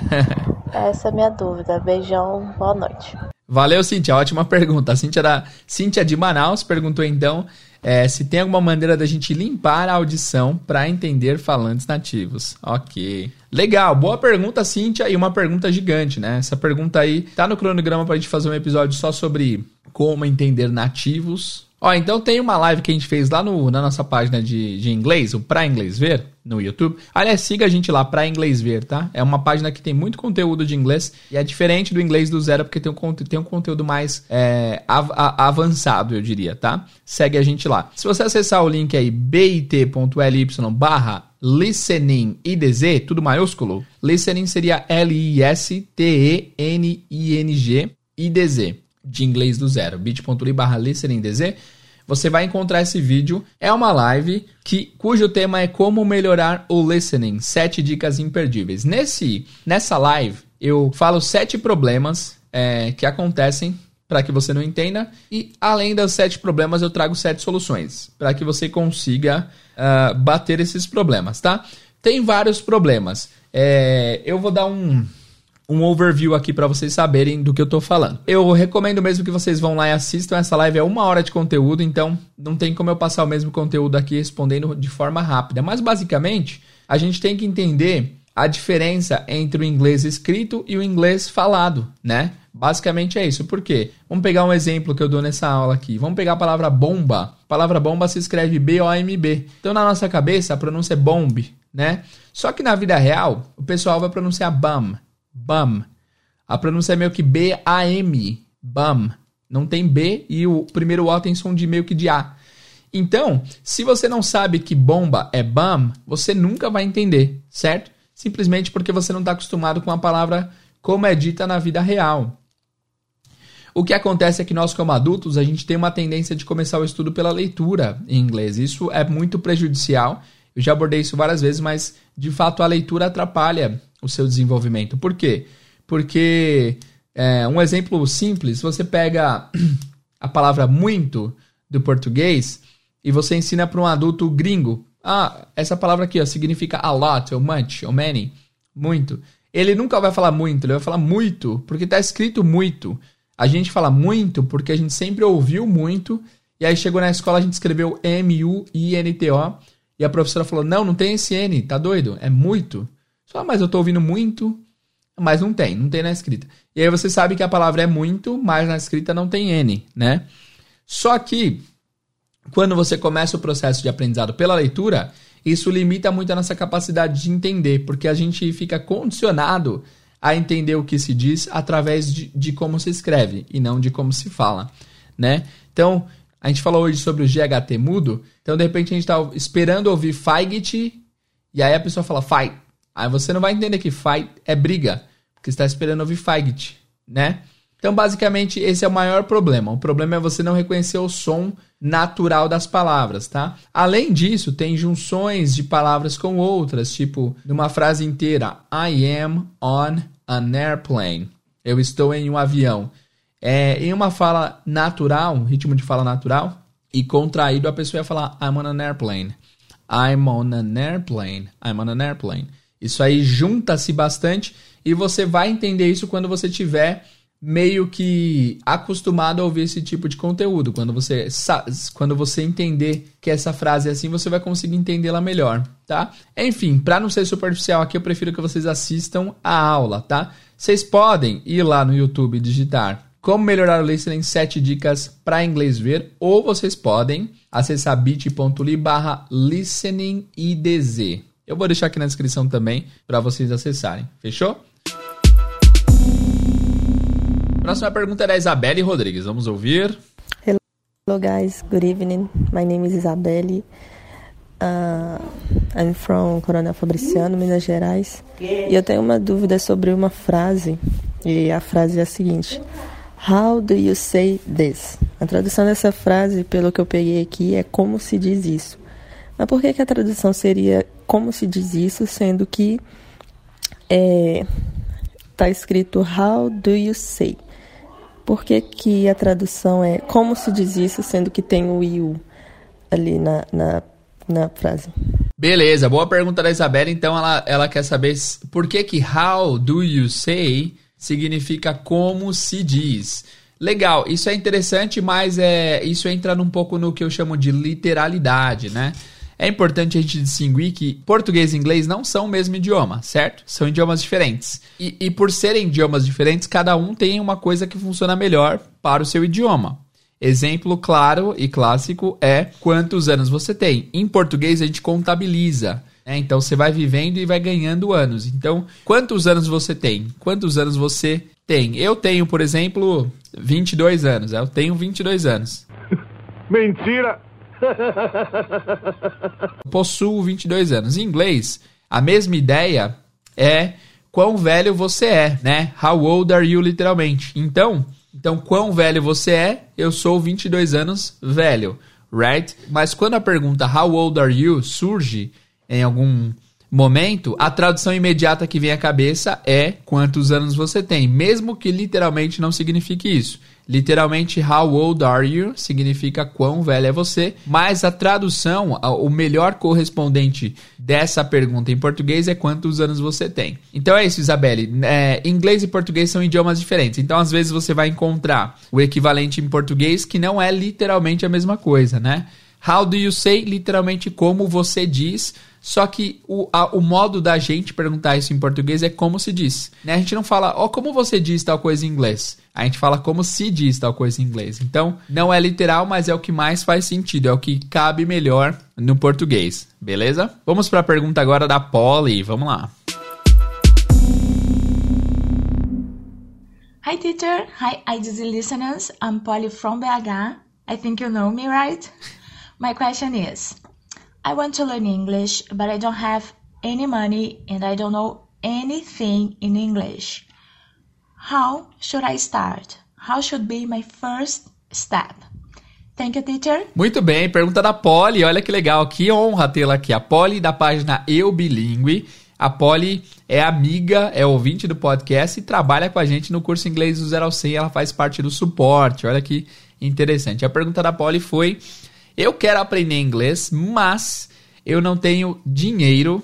Essa é a minha dúvida. Beijão, boa noite. Valeu, Cíntia. Ótima pergunta. A Cíntia, da, Cíntia de Manaus perguntou então é, se tem alguma maneira da gente limpar a audição para entender falantes nativos. Ok. Legal, boa pergunta, Cíntia, e uma pergunta gigante, né? Essa pergunta aí tá no cronograma pra gente fazer um episódio só sobre como entender nativos Ó, então tem uma live que a gente fez lá no, na nossa página de, de inglês, o Pra Inglês Ver, no YouTube. Aliás, siga a gente lá, Pra Inglês Ver, tá? É uma página que tem muito conteúdo de inglês e é diferente do inglês do zero porque tem um, tem um conteúdo mais é, av avançado, eu diria, tá? Segue a gente lá. Se você acessar o link aí, bit.ly barra listening IDZ, tudo maiúsculo, listening seria L-I-S-T-E-N-I-N-G IDZ de inglês do zero, bit.ly barra listeningdz, você vai encontrar esse vídeo. É uma live que, cujo tema é como melhorar o listening, sete dicas imperdíveis. Nesse, nessa live, eu falo sete problemas é, que acontecem para que você não entenda. E além das sete problemas, eu trago sete soluções para que você consiga uh, bater esses problemas, tá? Tem vários problemas. É, eu vou dar um, um overview aqui para vocês saberem do que eu tô falando. Eu recomendo mesmo que vocês vão lá e assistam. Essa live é uma hora de conteúdo, então não tem como eu passar o mesmo conteúdo aqui respondendo de forma rápida. Mas basicamente, a gente tem que entender a diferença entre o inglês escrito e o inglês falado, né? Basicamente é isso. Por quê? Vamos pegar um exemplo que eu dou nessa aula aqui. Vamos pegar a palavra bomba. A palavra bomba se escreve B-O-M-B. Então, na nossa cabeça, a pronúncia é bomb, né? Só que na vida real, o pessoal vai pronunciar bum. Bum. A pronúncia é meio que B-A-M. Bum. Não tem B e o primeiro O tem som de meio que de A. Então, se você não sabe que bomba é bum, você nunca vai entender, certo? Simplesmente porque você não está acostumado com a palavra como é dita na vida real. O que acontece é que nós, como adultos, a gente tem uma tendência de começar o estudo pela leitura em inglês. Isso é muito prejudicial. Eu já abordei isso várias vezes, mas de fato a leitura atrapalha o seu desenvolvimento. Por quê? Porque, é, um exemplo simples, você pega a palavra muito do português e você ensina para um adulto gringo. Ah, essa palavra aqui ó, significa a lot, ou much, ou many, muito. Ele nunca vai falar muito, ele vai falar muito, porque está escrito muito. A gente fala muito porque a gente sempre ouviu muito, e aí chegou na escola, a gente escreveu M-U-I-N-T-O, e a professora falou: Não, não tem esse N, tá doido? É muito. Só, mas eu tô ouvindo muito, mas não tem, não tem na escrita. E aí você sabe que a palavra é muito, mas na escrita não tem N, né? Só que, quando você começa o processo de aprendizado pela leitura, isso limita muito a nossa capacidade de entender, porque a gente fica condicionado a entender o que se diz através de, de como se escreve e não de como se fala, né? Então, a gente falou hoje sobre o GHT mudo, então de repente a gente está esperando ouvir fight e aí a pessoa fala fight. Aí você não vai entender que fight é briga, porque está esperando ouvir fight, né? Então, basicamente, esse é o maior problema. O problema é você não reconhecer o som natural das palavras, tá? Além disso, tem junções de palavras com outras, tipo, numa frase inteira, I am on an airplane. Eu estou em um avião. É, em uma fala natural, um ritmo de fala natural, e contraído, a pessoa ia falar I'm on an airplane. I'm on an airplane. I'm on an airplane. Isso aí junta-se bastante e você vai entender isso quando você tiver meio que acostumado a ouvir esse tipo de conteúdo. Quando você quando você entender que essa frase é assim, você vai conseguir entendê-la melhor, tá? Enfim, para não ser superficial aqui, eu prefiro que vocês assistam a aula, tá? Vocês podem ir lá no YouTube digitar como melhorar o listening 7 dicas para inglês ver ou vocês podem acessar bit.ly barra. Eu vou deixar aqui na descrição também para vocês acessarem. Fechou? Próxima pergunta é da Isabelle Rodrigues. Vamos ouvir. Hello, guys. Good evening. My name is Isabelle. Uh, I'm from Coronel Fabriciano, Minas Gerais. E eu tenho uma dúvida sobre uma frase. E a frase é a seguinte: How do you say this? A tradução dessa frase, pelo que eu peguei aqui, é como se diz isso. Mas por que, que a tradução seria como se diz isso, sendo que é, tá escrito How do you say? Por que, que a tradução é como se diz isso, sendo que tem o you ali na, na, na frase? Beleza, boa pergunta da Isabela. Então ela, ela quer saber por que, que how do you say significa como se diz. Legal, isso é interessante, mas é, isso entra um pouco no que eu chamo de literalidade, né? É importante a gente distinguir que português e inglês não são o mesmo idioma, certo? São idiomas diferentes. E, e por serem idiomas diferentes, cada um tem uma coisa que funciona melhor para o seu idioma. Exemplo claro e clássico é quantos anos você tem. Em português a gente contabiliza. Né? Então você vai vivendo e vai ganhando anos. Então, quantos anos você tem? Quantos anos você tem? Eu tenho, por exemplo, 22 anos. Eu tenho 22 anos. Mentira! Possuo 22 anos. Em inglês, a mesma ideia é quão velho você é, né? How old are you, literalmente. Então, então quão velho você é? Eu sou 22 anos velho, right? Mas quando a pergunta how old are you surge em algum momento, a tradução imediata que vem à cabeça é quantos anos você tem, mesmo que literalmente não signifique isso. Literalmente, how old are you significa quão velho é você, mas a tradução, o melhor correspondente dessa pergunta em português é quantos anos você tem. Então é isso, Isabelle. É, inglês e português são idiomas diferentes, então às vezes você vai encontrar o equivalente em português que não é literalmente a mesma coisa, né? How do you say? Literalmente como você diz. Só que o, a, o modo da gente perguntar isso em português é como se diz. Né? A gente não fala, ó, oh, como você diz tal coisa em inglês. A gente fala como se diz tal coisa em inglês. Então, não é literal, mas é o que mais faz sentido, é o que cabe melhor no português. Beleza? Vamos para a pergunta agora da Polly. Vamos lá. Hi teacher, hi IDZ listeners. I'm Polly from BH. I think you know me, right? My question is I want to learn English, but I don't have any money and I don't know anything in English. How should I start? How should be my first step? Thank you, teacher. Muito bem, pergunta da Polly. Olha que legal, que honra tê-la aqui. A Polly da página Eu Bilingue. A Polly é amiga, é ouvinte do podcast e trabalha com a gente no curso inglês do 0 ao 100. Ela faz parte do suporte. Olha que interessante. A pergunta da Polly foi: Eu quero aprender inglês, mas eu não tenho dinheiro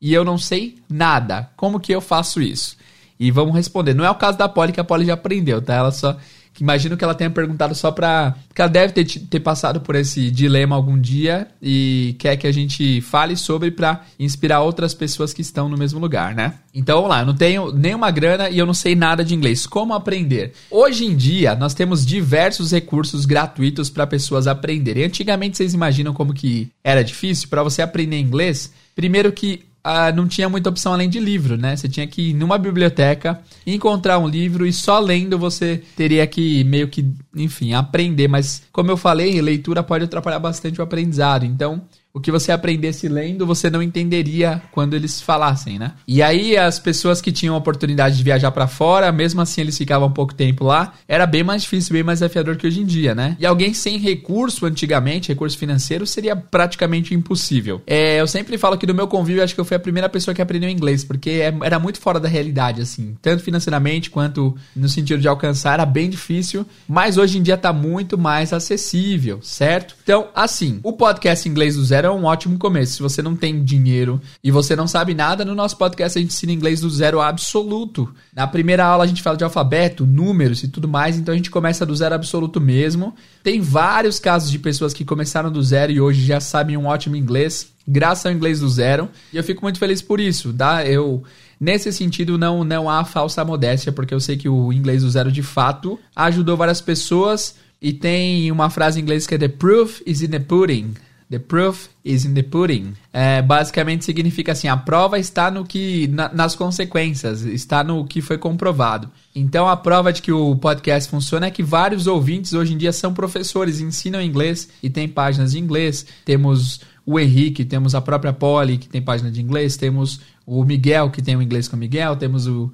e eu não sei nada. Como que eu faço isso? E vamos responder. Não é o caso da Polly, que a Polly já aprendeu, tá? Ela só imagino que ela tenha perguntado só pra. Porque ela deve ter, ter passado por esse dilema algum dia e quer que a gente fale sobre para inspirar outras pessoas que estão no mesmo lugar, né? Então vamos lá, eu não tenho nenhuma grana e eu não sei nada de inglês. Como aprender? Hoje em dia, nós temos diversos recursos gratuitos para pessoas aprenderem. Antigamente, vocês imaginam como que era difícil para você aprender inglês? Primeiro que ah, não tinha muita opção além de livro, né? Você tinha que ir numa biblioteca, encontrar um livro e só lendo você teria que meio que, enfim, aprender. Mas, como eu falei, leitura pode atrapalhar bastante o aprendizado. Então, o que você aprendesse lendo, você não entenderia quando eles falassem, né? E aí as pessoas que tinham a oportunidade de viajar para fora, mesmo assim eles ficavam pouco tempo lá, era bem mais difícil, bem mais desafiador que hoje em dia, né? E alguém sem recurso antigamente, recurso financeiro, seria praticamente impossível. É, eu sempre falo que do meu convívio, acho que eu fui a primeira pessoa que aprendeu inglês, porque é, era muito fora da realidade, assim, tanto financeiramente quanto no sentido de alcançar, era bem difícil, mas hoje em dia tá muito mais acessível, certo? Então, assim, o podcast Inglês do Zero é um ótimo começo. Se você não tem dinheiro e você não sabe nada, no nosso podcast a gente ensina inglês do zero absoluto. Na primeira aula a gente fala de alfabeto, números e tudo mais, então a gente começa do zero absoluto mesmo. Tem vários casos de pessoas que começaram do zero e hoje já sabem um ótimo inglês, graças ao inglês do zero. E eu fico muito feliz por isso, tá? Eu Nesse sentido, não, não há falsa modéstia, porque eu sei que o inglês do zero de fato ajudou várias pessoas. E tem uma frase em inglês que é The proof is in the pudding. The proof is in the pudding. É, basicamente significa assim: a prova está no que na, nas consequências, está no que foi comprovado. Então a prova de que o podcast funciona é que vários ouvintes hoje em dia são professores, ensinam inglês e tem páginas de inglês. Temos o Henrique, temos a própria Polly, que tem página de inglês, temos o Miguel, que tem o inglês com o Miguel, temos o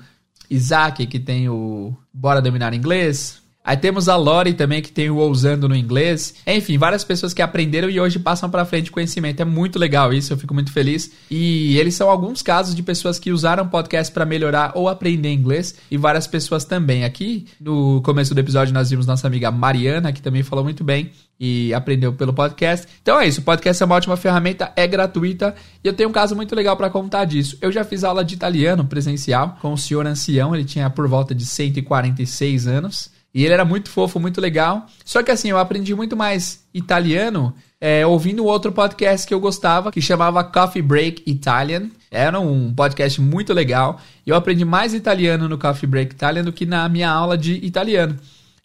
Isaac, que tem o Bora Dominar Inglês, Aí temos a Lori também, que tem o Ousando no inglês. Enfim, várias pessoas que aprenderam e hoje passam para frente conhecimento. É muito legal isso, eu fico muito feliz. E eles são alguns casos de pessoas que usaram podcast para melhorar ou aprender inglês. E várias pessoas também. Aqui no começo do episódio nós vimos nossa amiga Mariana, que também falou muito bem e aprendeu pelo podcast. Então é isso, o podcast é uma ótima ferramenta, é gratuita e eu tenho um caso muito legal para contar disso. Eu já fiz aula de italiano presencial com o senhor ancião, ele tinha por volta de 146 anos. E ele era muito fofo, muito legal. Só que assim, eu aprendi muito mais italiano é, ouvindo outro podcast que eu gostava, que chamava Coffee Break Italian. Era um podcast muito legal. Eu aprendi mais italiano no Coffee Break Italian do que na minha aula de italiano.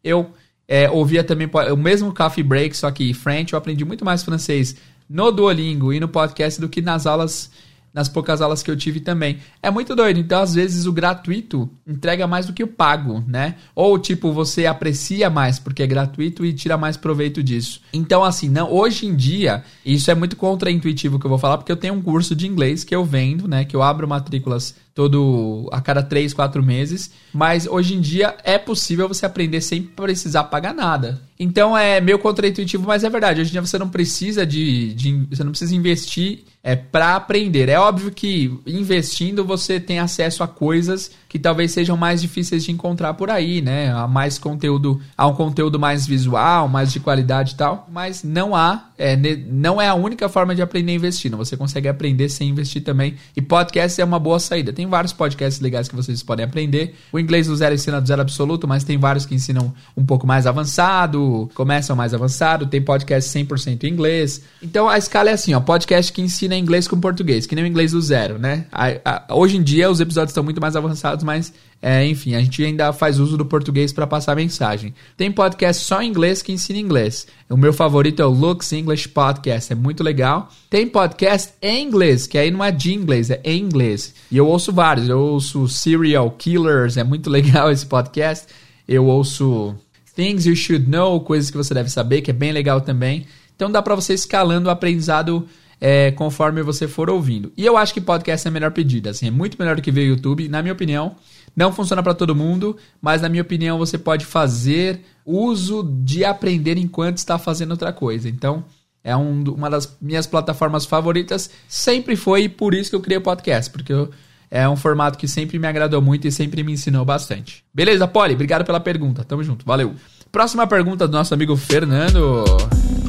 Eu é, ouvia também o mesmo Coffee Break, só que French. Eu aprendi muito mais francês no Duolingo e no podcast do que nas aulas nas poucas aulas que eu tive também. É muito doido. Então, às vezes, o gratuito entrega mais do que o pago, né? Ou, tipo, você aprecia mais porque é gratuito e tira mais proveito disso. Então, assim, não, hoje em dia, isso é muito contraintuitivo que eu vou falar, porque eu tenho um curso de inglês que eu vendo, né? Que eu abro matrículas todo a cada 3, 4 meses, mas hoje em dia é possível você aprender sem precisar pagar nada. Então é meio contraintuitivo, mas é verdade. Hoje em dia você não precisa de, de você não precisa investir é para aprender. É óbvio que investindo você tem acesso a coisas que talvez sejam mais difíceis de encontrar por aí, né? Há mais conteúdo, há um conteúdo mais visual, mais de qualidade e tal, mas não há, é, não é a única forma de aprender investindo. Você consegue aprender sem investir também. E podcast é uma boa saída. Tem vários podcasts legais que vocês podem aprender. O inglês do zero ensina do zero absoluto, mas tem vários que ensinam um pouco mais avançado, começam mais avançado. Tem podcast 100% em inglês. Então a escala é assim, ó, podcast que ensina inglês com português, que nem o inglês do zero, né? A, a, hoje em dia os episódios estão muito mais avançados mas é, enfim, a gente ainda faz uso do português para passar mensagem. Tem podcast só em inglês que ensina inglês. O meu favorito é o Lux English Podcast, é muito legal. Tem podcast em inglês, que aí não é de inglês, é em inglês. E eu ouço vários, eu ouço Serial Killers, é muito legal esse podcast. Eu ouço Things You Should Know, coisas que você deve saber, que é bem legal também. Então dá para você escalando o aprendizado é, conforme você for ouvindo. E eu acho que podcast é a melhor pedida, assim, é muito melhor do que ver YouTube, na minha opinião. Não funciona para todo mundo, mas na minha opinião você pode fazer uso de aprender enquanto está fazendo outra coisa. Então, é um, uma das minhas plataformas favoritas, sempre foi e por isso que eu criei o podcast, porque eu, é um formato que sempre me agradou muito e sempre me ensinou bastante. Beleza, Poli? Obrigado pela pergunta. Tamo junto, valeu. Próxima pergunta do nosso amigo Fernando.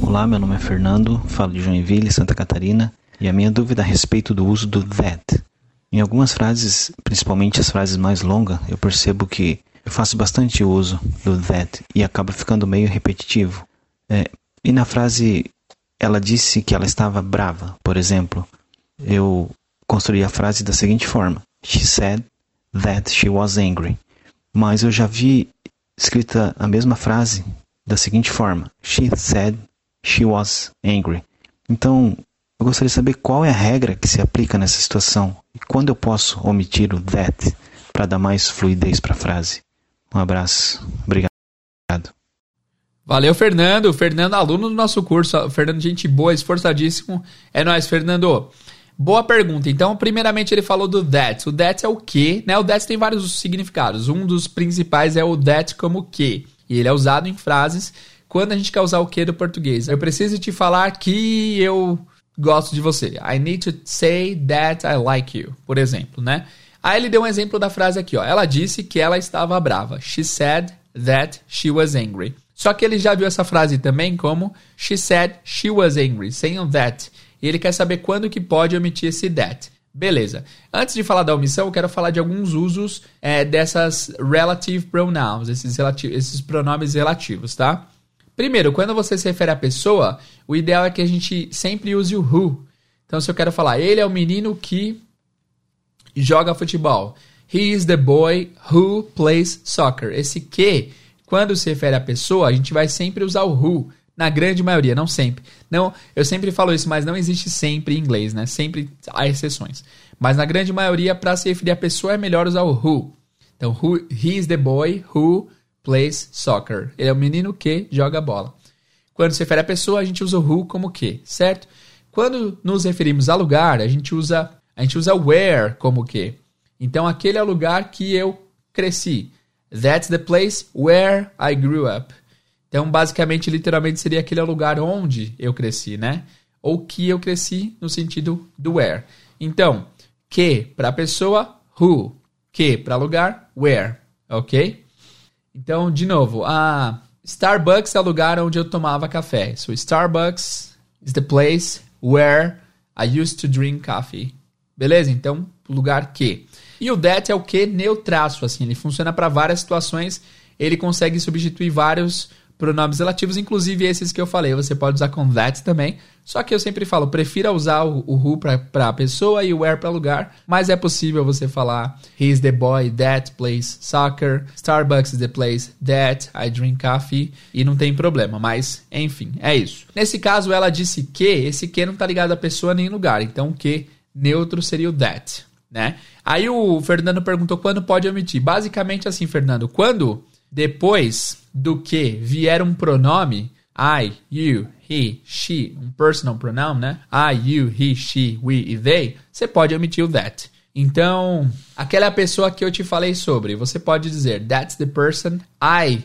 Olá, meu nome é Fernando, falo de Joinville, Santa Catarina, e a minha dúvida a respeito do uso do that. Em algumas frases, principalmente as frases mais longas, eu percebo que eu faço bastante uso do that e acaba ficando meio repetitivo. É, e na frase, ela disse que ela estava brava, por exemplo, eu construí a frase da seguinte forma: She said that she was angry. Mas eu já vi escrita a mesma frase da seguinte forma: She said she was angry. Então, eu gostaria de saber qual é a regra que se aplica nessa situação e quando eu posso omitir o that para dar mais fluidez para a frase. Um abraço. Obrigado. Valeu, Fernando. Fernando, aluno do nosso curso. Fernando, gente boa, esforçadíssimo. É nóis, Fernando. Boa pergunta. Então, primeiramente ele falou do that. O that é o que, né? O that tem vários significados. Um dos principais é o that como que. E ele é usado em frases quando a gente quer usar o que do português. Eu preciso te falar que eu gosto de você. I need to say that I like you, por exemplo, né? Aí ele deu um exemplo da frase aqui, ó. Ela disse que ela estava brava. She said that she was angry. Só que ele já viu essa frase também como she said she was angry, sem o that. Ele quer saber quando que pode omitir esse that. Beleza. Antes de falar da omissão, eu quero falar de alguns usos é, dessas relative pronouns, esses, relati esses pronomes relativos, tá? Primeiro, quando você se refere à pessoa, o ideal é que a gente sempre use o who. Então, se eu quero falar, ele é o menino que joga futebol. He is the boy who plays soccer. Esse que, quando se refere à pessoa, a gente vai sempre usar o who. Na grande maioria, não sempre. Não, eu sempre falo isso, mas não existe sempre em inglês, né? Sempre há exceções. Mas na grande maioria, para se referir à pessoa, é melhor usar o who. Então, who, he is the boy who plays soccer. Ele é o menino que joga bola. Quando se refere à pessoa, a gente usa o who como que, certo? Quando nos referimos a lugar, a gente usa a gente usa where como que. Então aquele é o lugar que eu cresci. That's the place where I grew up. Então basicamente, literalmente seria aquele lugar onde eu cresci, né? Ou que eu cresci no sentido do where. Então, que para pessoa, who. Que para lugar, where. Ok? Então, de novo, a Starbucks é o lugar onde eu tomava café. So, Starbucks is the place where I used to drink coffee. Beleza? Então, lugar que. E o that é o que neutraço, assim. Ele funciona para várias situações. Ele consegue substituir vários pronomes relativos, inclusive esses que eu falei. Você pode usar com that também. Só que eu sempre falo, prefira usar o, o who para pessoa e o where para lugar. Mas é possível você falar He's the boy that plays soccer. Starbucks is the place that I drink coffee. E não tem problema, mas enfim, é isso. Nesse caso, ela disse que, esse que não tá ligado a pessoa nem lugar. Então, que neutro seria o that, né? Aí o Fernando perguntou quando pode omitir. Basicamente assim, Fernando, quando depois do que vier um pronome, I, you, he, she, um personal pronoun, né? I, you, he, she, we e they, você pode omitir o that. Então, aquela pessoa que eu te falei sobre, você pode dizer that's the person I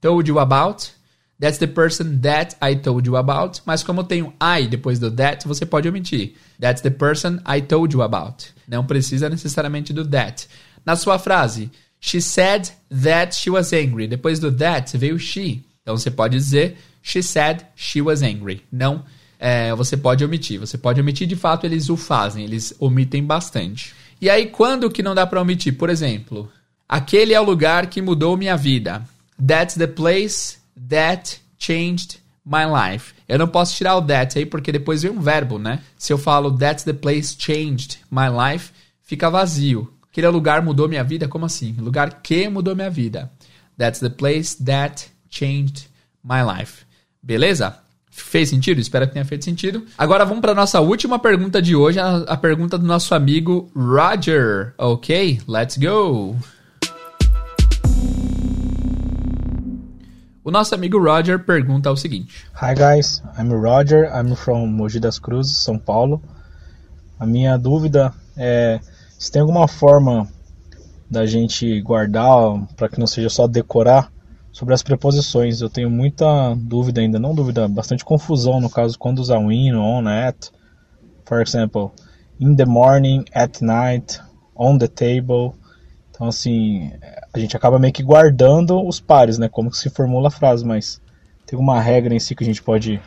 told you about. That's the person that I told you about. Mas como tem um I depois do that, você pode omitir. That's the person I told you about. Não precisa necessariamente do that. Na sua frase, She said that she was angry. Depois do that veio she. Então você pode dizer She said she was angry. Não, é, você pode omitir. Você pode omitir, de fato, eles o fazem. Eles omitem bastante. E aí, quando que não dá para omitir? Por exemplo, aquele é o lugar que mudou minha vida. That's the place that changed my life. Eu não posso tirar o that aí porque depois vem um verbo, né? Se eu falo that's the place changed my life, fica vazio. Aquele lugar mudou minha vida? Como assim? Lugar que mudou minha vida. That's the place that changed my life. Beleza? Fez sentido? Espero que tenha feito sentido. Agora vamos para nossa última pergunta de hoje, a, a pergunta do nosso amigo Roger. Ok, let's go. O nosso amigo Roger pergunta o seguinte: Hi guys, I'm Roger, I'm from Mogi das Cruzes, São Paulo. A minha dúvida é se tem alguma forma da gente guardar para que não seja só decorar sobre as preposições. Eu tenho muita dúvida ainda, não dúvida, bastante confusão no caso quando usar in, on, at. For example, in the morning, at night, on the table. Então assim, a gente acaba meio que guardando os pares, né? Como que se formula a frase, mas tem uma regra em si que a gente pode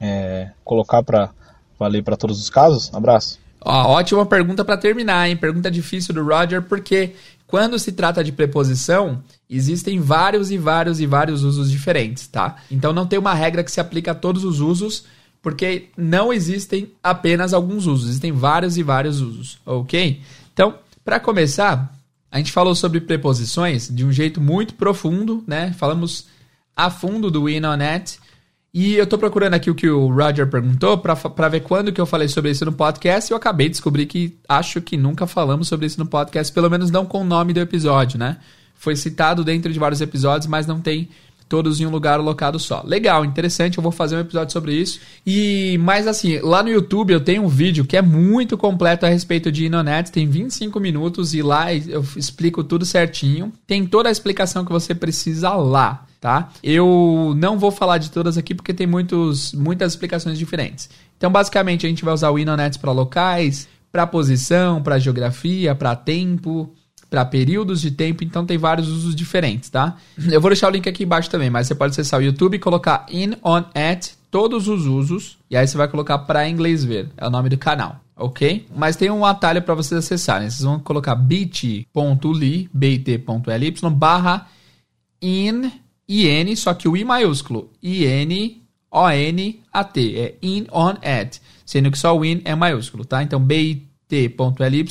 é, colocar para valer para todos os casos? Abraço. Ó, ótima pergunta para terminar, hein? Pergunta difícil do Roger, porque quando se trata de preposição, existem vários e vários e vários usos diferentes, tá? Então não tem uma regra que se aplica a todos os usos, porque não existem apenas alguns usos, existem vários e vários usos, ok? Então, para começar, a gente falou sobre preposições de um jeito muito profundo, né? Falamos a fundo do in. E eu tô procurando aqui o que o Roger perguntou para ver quando que eu falei sobre isso no podcast e eu acabei de descobrir que acho que nunca falamos sobre isso no podcast, pelo menos não com o nome do episódio, né? Foi citado dentro de vários episódios, mas não tem todos em um lugar alocado só. Legal, interessante, eu vou fazer um episódio sobre isso. E mais assim, lá no YouTube eu tenho um vídeo que é muito completo a respeito de Inonet, tem 25 minutos e lá eu explico tudo certinho. Tem toda a explicação que você precisa lá, tá? Eu não vou falar de todas aqui porque tem muitos, muitas explicações diferentes. Então, basicamente, a gente vai usar o Inonet para locais, para posição, para geografia, para tempo, para períodos de tempo, então tem vários usos diferentes, tá? Eu vou deixar o link aqui embaixo também, mas você pode acessar o YouTube e colocar in, on, todos os usos, e aí você vai colocar para inglês ver, é o nome do canal, ok? Mas tem um atalho para vocês acessarem, vocês vão colocar bit.ly, bit.ly, barra in, in, só que o i maiúsculo, in, o-n-a-t, é in, on, at, sendo que só o in é maiúsculo, tá? Então bit.ly,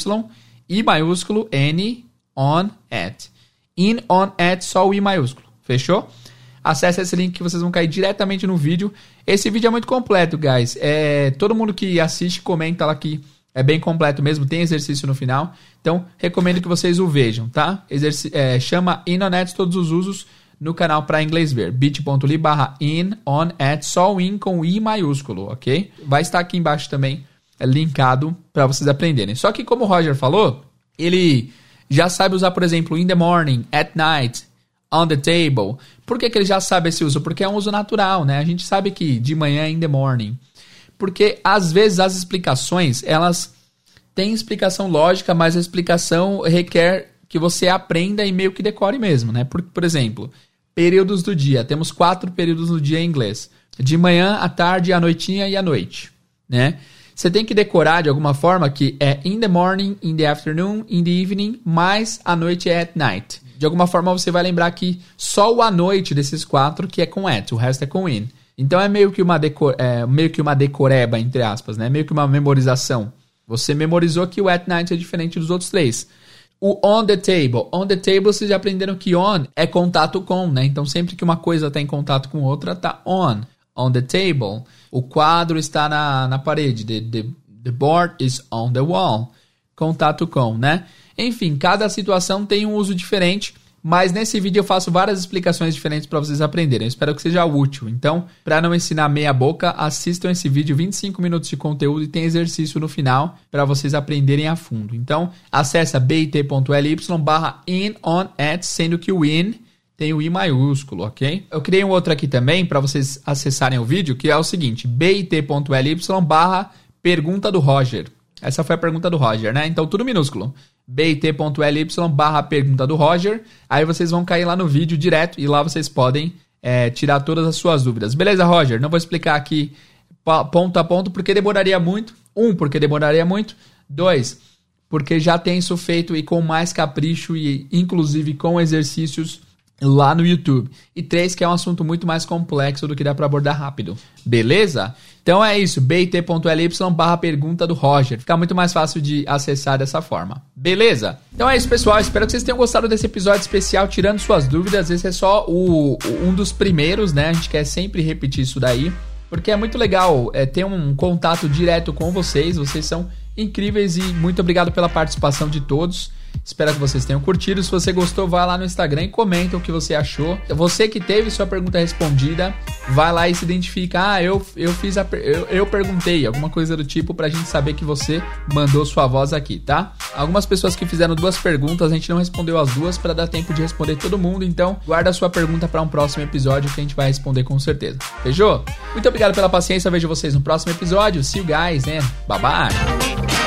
i maiúsculo, n, on, at. In, on, at, só o I maiúsculo. Fechou? Acesse esse link que vocês vão cair diretamente no vídeo. Esse vídeo é muito completo, guys. É, todo mundo que assiste comenta lá que é bem completo mesmo, tem exercício no final. Então, recomendo que vocês o vejam, tá? Exerci é, chama In On At todos os usos no canal para inglês ver. bit.ly barra in on at, só o in com i maiúsculo, ok? Vai estar aqui embaixo também, é linkado para vocês aprenderem. Só que como o Roger falou, ele já sabe usar, por exemplo, in the morning, at night, on the table. Por que, que ele já sabe esse uso? Porque é um uso natural, né? A gente sabe que de manhã é in the morning. Porque às vezes as explicações, elas têm explicação lógica, mas a explicação requer que você aprenda e meio que decore mesmo, né? Por, por exemplo, períodos do dia. Temos quatro períodos no dia em inglês. De manhã, à tarde, à noitinha e à noite, né? Você tem que decorar de alguma forma que é in the morning, in the afternoon, in the evening, mais a noite é at night. De alguma forma você vai lembrar que só o à noite desses quatro que é com at, o resto é com in. Então é meio que uma, decor, é, meio que uma decoreba, entre aspas, né? Meio que uma memorização. Você memorizou que o at night é diferente dos outros três. O on the table. On the table vocês já aprenderam que on é contato com, né? Então sempre que uma coisa está em contato com outra, tá on on the table. O quadro está na, na parede. The, the, the board is on the wall. Contato com, né? Enfim, cada situação tem um uso diferente. Mas nesse vídeo eu faço várias explicações diferentes para vocês aprenderem. Eu espero que seja útil. Então, para não ensinar meia boca, assistam esse vídeo, 25 minutos de conteúdo e tem exercício no final para vocês aprenderem a fundo. Então, acessa bit.ly barra in on sendo que o in tem o I maiúsculo, ok? Eu criei um outro aqui também para vocês acessarem o vídeo, que é o seguinte, bit.ly barra pergunta do Roger. Essa foi a pergunta do Roger, né? Então tudo minúsculo. bit.ly barra pergunta do Roger. Aí vocês vão cair lá no vídeo direto e lá vocês podem é, tirar todas as suas dúvidas. Beleza, Roger? Não vou explicar aqui ponto a ponto porque demoraria muito. Um, porque demoraria muito. Dois, porque já tem isso feito e com mais capricho e inclusive com exercícios lá no YouTube. E três, que é um assunto muito mais complexo do que dá para abordar rápido. Beleza? Então é isso, bit.ly barra pergunta do Roger. Fica muito mais fácil de acessar dessa forma. Beleza? Então é isso, pessoal. Espero que vocês tenham gostado desse episódio especial, tirando suas dúvidas. Esse é só o, um dos primeiros, né? A gente quer sempre repetir isso daí. Porque é muito legal é, ter um contato direto com vocês. Vocês são incríveis e muito obrigado pela participação de todos. Espero que vocês tenham curtido. Se você gostou, vai lá no Instagram e comenta o que você achou. Você que teve sua pergunta respondida, vai lá e se identifica. Ah, eu, eu fiz a eu, eu perguntei, alguma coisa do tipo, pra gente saber que você mandou sua voz aqui, tá? Algumas pessoas que fizeram duas perguntas, a gente não respondeu as duas para dar tempo de responder todo mundo, então guarda a sua pergunta para um próximo episódio que a gente vai responder com certeza. Fechou? Muito obrigado pela paciência, vejo vocês no próximo episódio. See you guys, né? Bye bye!